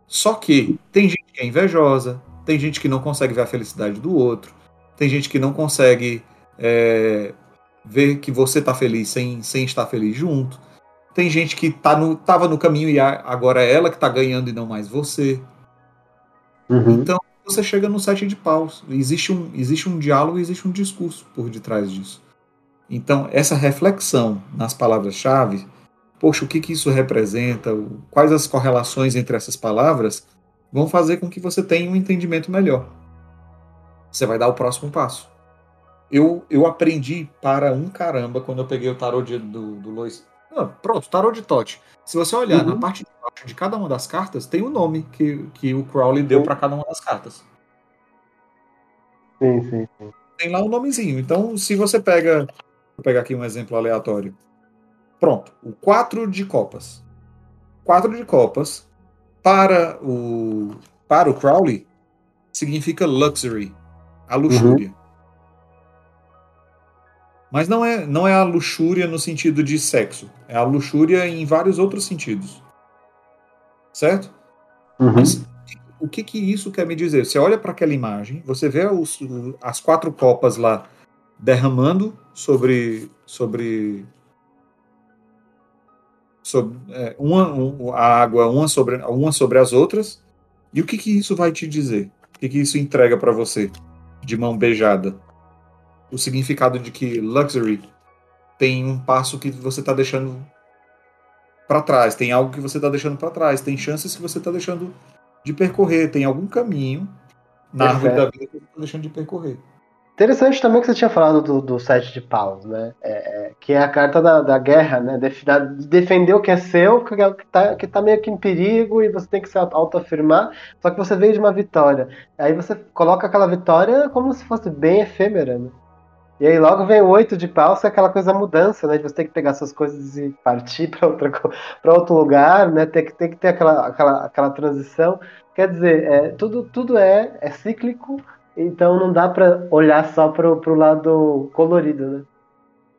só que tem gente que é invejosa, tem gente que não consegue ver a felicidade do outro. Tem gente que não consegue é, ver que você está feliz sem, sem estar feliz junto. Tem gente que tá no, tava no caminho e agora é ela que está ganhando e não mais você. Uhum. Então você chega no sete de paus. Existe um, existe um diálogo, existe um discurso por detrás disso. Então essa reflexão nas palavras-chave, poxa, o que, que isso representa? Quais as correlações entre essas palavras? vão fazer com que você tenha um entendimento melhor. Você vai dar o próximo passo. Eu, eu aprendi para um caramba quando eu peguei o tarô de, do, do Lois. Não, pronto, tarô de Tote. Se você olhar uhum. na parte de baixo de cada uma das cartas, tem o nome que, que o Crowley deu para cada uma das cartas. Sim, sim, sim. Tem lá um nomezinho. Então, se você pega. Vou pegar aqui um exemplo aleatório. Pronto, o 4 de copas. 4 de copas para o, para o Crowley, significa luxury, a luxúria. Uhum. Mas não é, não é a luxúria no sentido de sexo. É a luxúria em vários outros sentidos. Certo? Uhum. Mas o que, que isso quer me dizer? Você olha para aquela imagem, você vê os, as quatro copas lá derramando sobre, sobre sobre, é, uma, um, a água uma sobre, uma sobre as outras. E o que, que isso vai te dizer? O que, que isso entrega para você de mão beijada? O significado de que luxury tem um passo que você está deixando para trás, tem algo que você está deixando para trás, tem chances que você está deixando de percorrer, tem algum caminho na árvore da vida que você está deixando de percorrer. Interessante também que você tinha falado do, do sete de paus, né? É, é, que é a carta da, da guerra, né? De, de defender o que é seu, que, é, que, tá, que tá meio que em perigo e você tem que se autoafirmar, só que você veio de uma vitória. Aí você coloca aquela vitória como se fosse bem efêmera, né? E aí logo vem o oito de paus, que é aquela coisa mudança, né? De você ter que pegar suas coisas e partir para outro lugar, né? Tem que, tem que ter aquela, aquela, aquela transição. Quer dizer, é, tudo, tudo é, é cíclico, então não dá para olhar só pro, pro lado colorido, né?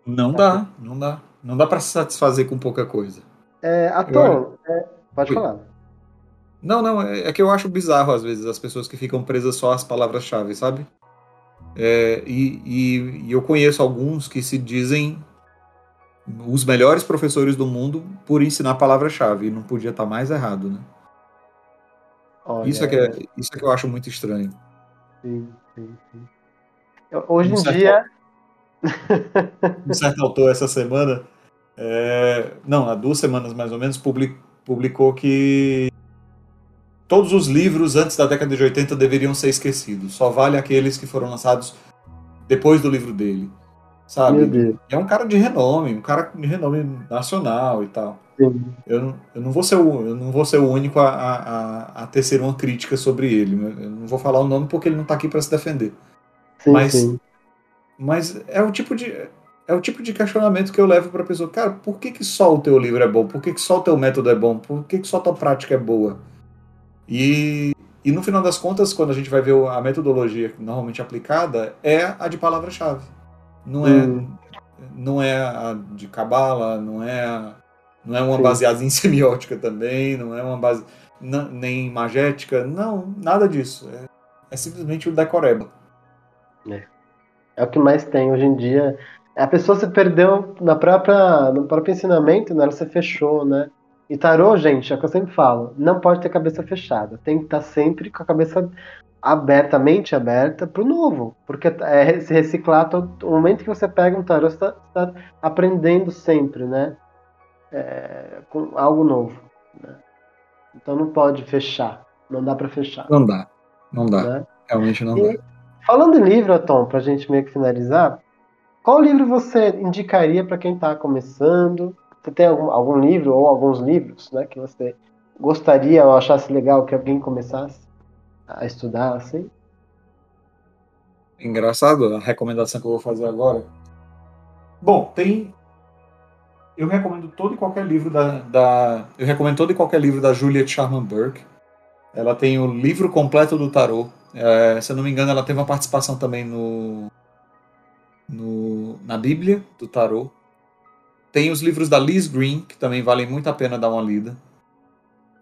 Não dá, não dá. Não dá para se satisfazer com pouca coisa. É, Atom, é, pode Oi. falar. Não, não, é, é, que eu acho bizarro às vezes as pessoas que ficam presas só às palavras-chave, sabe? É, e, e, e, eu conheço alguns que se dizem os melhores professores do mundo por ensinar a palavra-chave. Não podia estar mais errado, né? Olha, isso, é que é, isso é que eu acho muito estranho. Sim, sim, sim. Hoje um em dia. um certo autor essa semana, é, não, há duas semanas mais ou menos, publicou que todos os livros antes da década de 80 deveriam ser esquecidos. Só vale aqueles que foram lançados depois do livro dele. Sabe? É um cara de renome, um cara de renome nacional e tal. Eu, eu, não vou ser o, eu não vou ser o único a, a, a tecer uma crítica sobre ele. Eu não vou falar o nome porque ele não está aqui para se defender. Sim, mas, sim. mas é o tipo de é o tipo de questionamento que eu levo para a pessoa. Cara, por que, que só o teu livro é bom? Por que, que só o teu método é bom? Por que, que só a tua prática é boa? E, e no final das contas, quando a gente vai ver a metodologia normalmente aplicada, é a de palavra-chave. Não é, hum. não é a de cabala, não é a, não é uma Sim. baseada em semiótica também, não é uma base não, nem magética, não, nada disso. É, é simplesmente o decoreba. É. é o que mais tem hoje em dia. A pessoa se perdeu na própria, no próprio ensinamento, né? ela se fechou, né? E tarô, gente, é o que eu sempre falo, não pode ter cabeça fechada. Tem que estar sempre com a cabeça aberta, mente aberta para o novo. Porque é se reciclar, todo, o momento que você pega um tarô, você está tá aprendendo sempre, né? é, com algo novo. Né? Então não pode fechar, não dá para fechar. Não dá, não dá, né? realmente não e, dá. Falando em livro, Tom, para a gente meio que finalizar, qual livro você indicaria para quem está começando? Você tem algum, algum livro ou alguns livros, né, que você gostaria ou achasse legal que alguém começasse a estudar assim? Engraçado a recomendação que eu vou fazer agora. Bom, tem eu recomendo todo e qualquer livro da, da eu recomendo todo e qualquer livro da Juliet Sharman Burke. Ela tem o livro completo do tarô. É, se eu não me engano, ela teve uma participação também no, no na Bíblia do tarô. Tem os livros da Liz Green, que também valem muito a pena dar uma lida.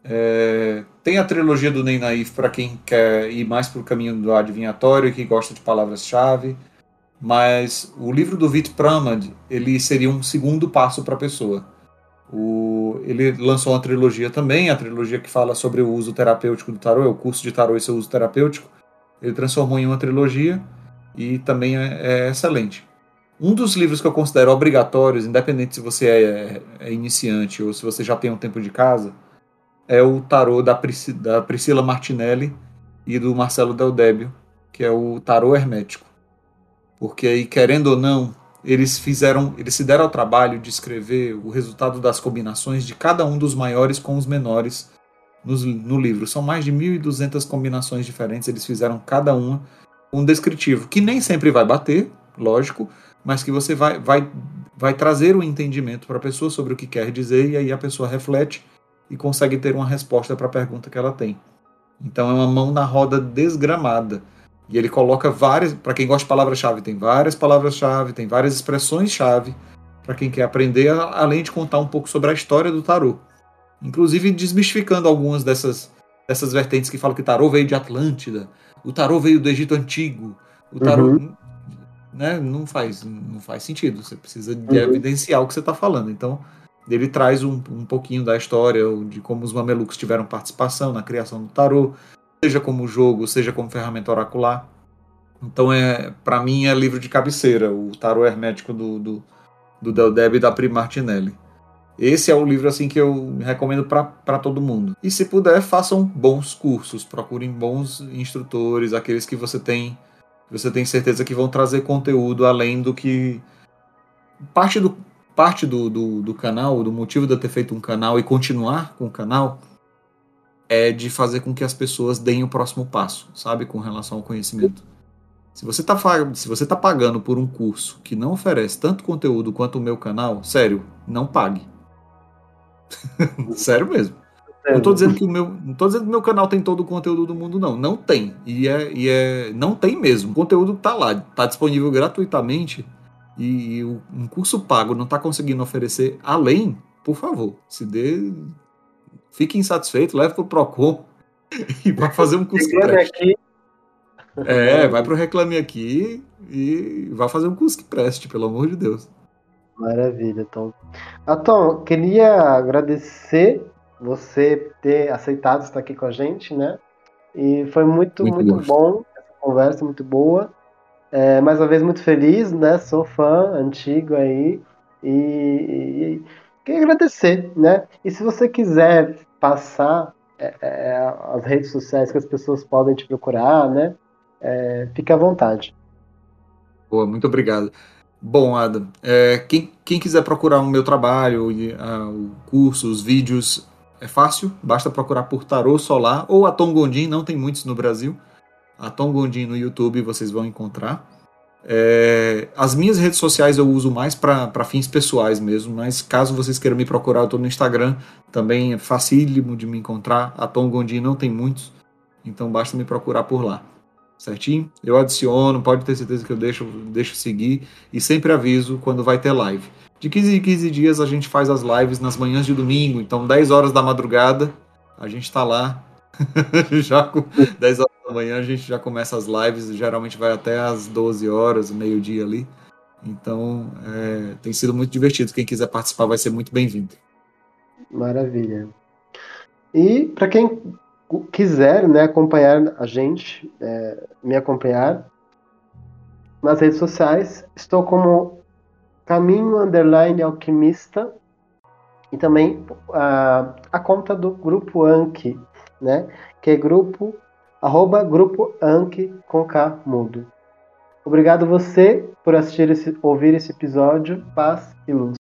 É, tem a trilogia do Ney Naif para quem quer ir mais para o caminho do adivinhatório e que gosta de palavras-chave mas o livro do Vit Pramad ele seria um segundo passo para a pessoa. O, ele lançou uma trilogia também, a trilogia que fala sobre o uso terapêutico do tarô, é o curso de tarô e seu uso terapêutico. Ele transformou em uma trilogia e também é, é excelente. Um dos livros que eu considero obrigatórios, independente se você é, é, iniciante ou se você já tem um tempo de casa, é o tarô da, Prisci, da Priscila Martinelli e do Marcelo Del Débio, que é o tarô hermético porque aí, querendo ou não, eles fizeram, eles se deram ao trabalho de escrever o resultado das combinações de cada um dos maiores com os menores no, no livro. São mais de 1.200 combinações diferentes, eles fizeram cada uma um descritivo, que nem sempre vai bater, lógico, mas que você vai, vai, vai trazer o um entendimento para a pessoa sobre o que quer dizer, e aí a pessoa reflete e consegue ter uma resposta para a pergunta que ela tem. Então é uma mão na roda desgramada. E ele coloca várias, para quem gosta de palavra-chave, tem várias palavras-chave, tem várias expressões-chave para quem quer aprender, além de contar um pouco sobre a história do tarô. Inclusive desmistificando algumas dessas, dessas vertentes que falam que o tarô veio de Atlântida, o tarô veio do Egito Antigo, o tarô. Uhum. Né, não, faz, não faz sentido. Você precisa uhum. evidenciar o que você está falando. Então, ele traz um, um pouquinho da história de como os mamelucos tiveram participação na criação do tarô, seja como jogo, seja como ferramenta oracular. Então, é, para mim, é livro de cabeceira, o Tarot Hermético do, do, do Del Deb e da Pri Martinelli. Esse é o livro assim que eu recomendo para todo mundo. E se puder, façam bons cursos, procurem bons instrutores, aqueles que você tem você tem certeza que vão trazer conteúdo além do que parte do parte do, do, do canal, do motivo de eu ter feito um canal e continuar com o canal é de fazer com que as pessoas deem o próximo passo, sabe, com relação ao conhecimento. Se você está se você tá pagando por um curso que não oferece tanto conteúdo quanto o meu canal, sério, não pague. sério mesmo. Não estou dizendo que o meu, não tô dizendo que meu canal tem todo o conteúdo do mundo não, não tem. E é, e é não tem mesmo. O conteúdo está lá, está disponível gratuitamente. E, e um curso pago não está conseguindo oferecer além, por favor, se dê fique insatisfeito, leve para o Procon e vai fazer um curso que preste. É, vai para o Reclame Aqui e vai fazer um curso que preste, pelo amor de Deus. Maravilha, Tom. Ah, Tom, queria agradecer você ter aceitado estar aqui com a gente, né? E foi muito, muito, muito bom essa conversa, muito boa. É, mais uma vez, muito feliz, né? Sou fã antigo aí. E, e queria agradecer, né? E se você quiser passar é, é, as redes sociais que as pessoas podem te procurar, né? É, fique à vontade. Boa, muito obrigado. Bom, Adam, é, quem, quem, quiser procurar o meu trabalho, o curso, os vídeos, é fácil, basta procurar por Tarô Solar ou Atom Gondim, não tem muitos no Brasil. Atom Gondim no YouTube vocês vão encontrar. É, as minhas redes sociais eu uso mais para fins pessoais mesmo, mas caso vocês queiram me procurar, eu estou no Instagram, também é facílimo de me encontrar. Atom Gondim não tem muitos, então basta me procurar por lá certinho? Eu adiciono, pode ter certeza que eu deixo, deixo seguir e sempre aviso quando vai ter live. De 15 em 15 dias a gente faz as lives nas manhãs de domingo, então 10 horas da madrugada a gente está lá. já com 10 horas da manhã a gente já começa as lives, geralmente vai até às 12 horas, meio-dia ali. Então é, tem sido muito divertido. Quem quiser participar vai ser muito bem-vindo. Maravilha. E para quem quiser né, acompanhar a gente, é, me acompanhar nas redes sociais, estou como Caminho Underline Alquimista e também a, a conta do Grupo Anki, né, que é grupo, arroba Grupo Anki com K mudo. Obrigado você por assistir esse, ouvir esse episódio. Paz e luz.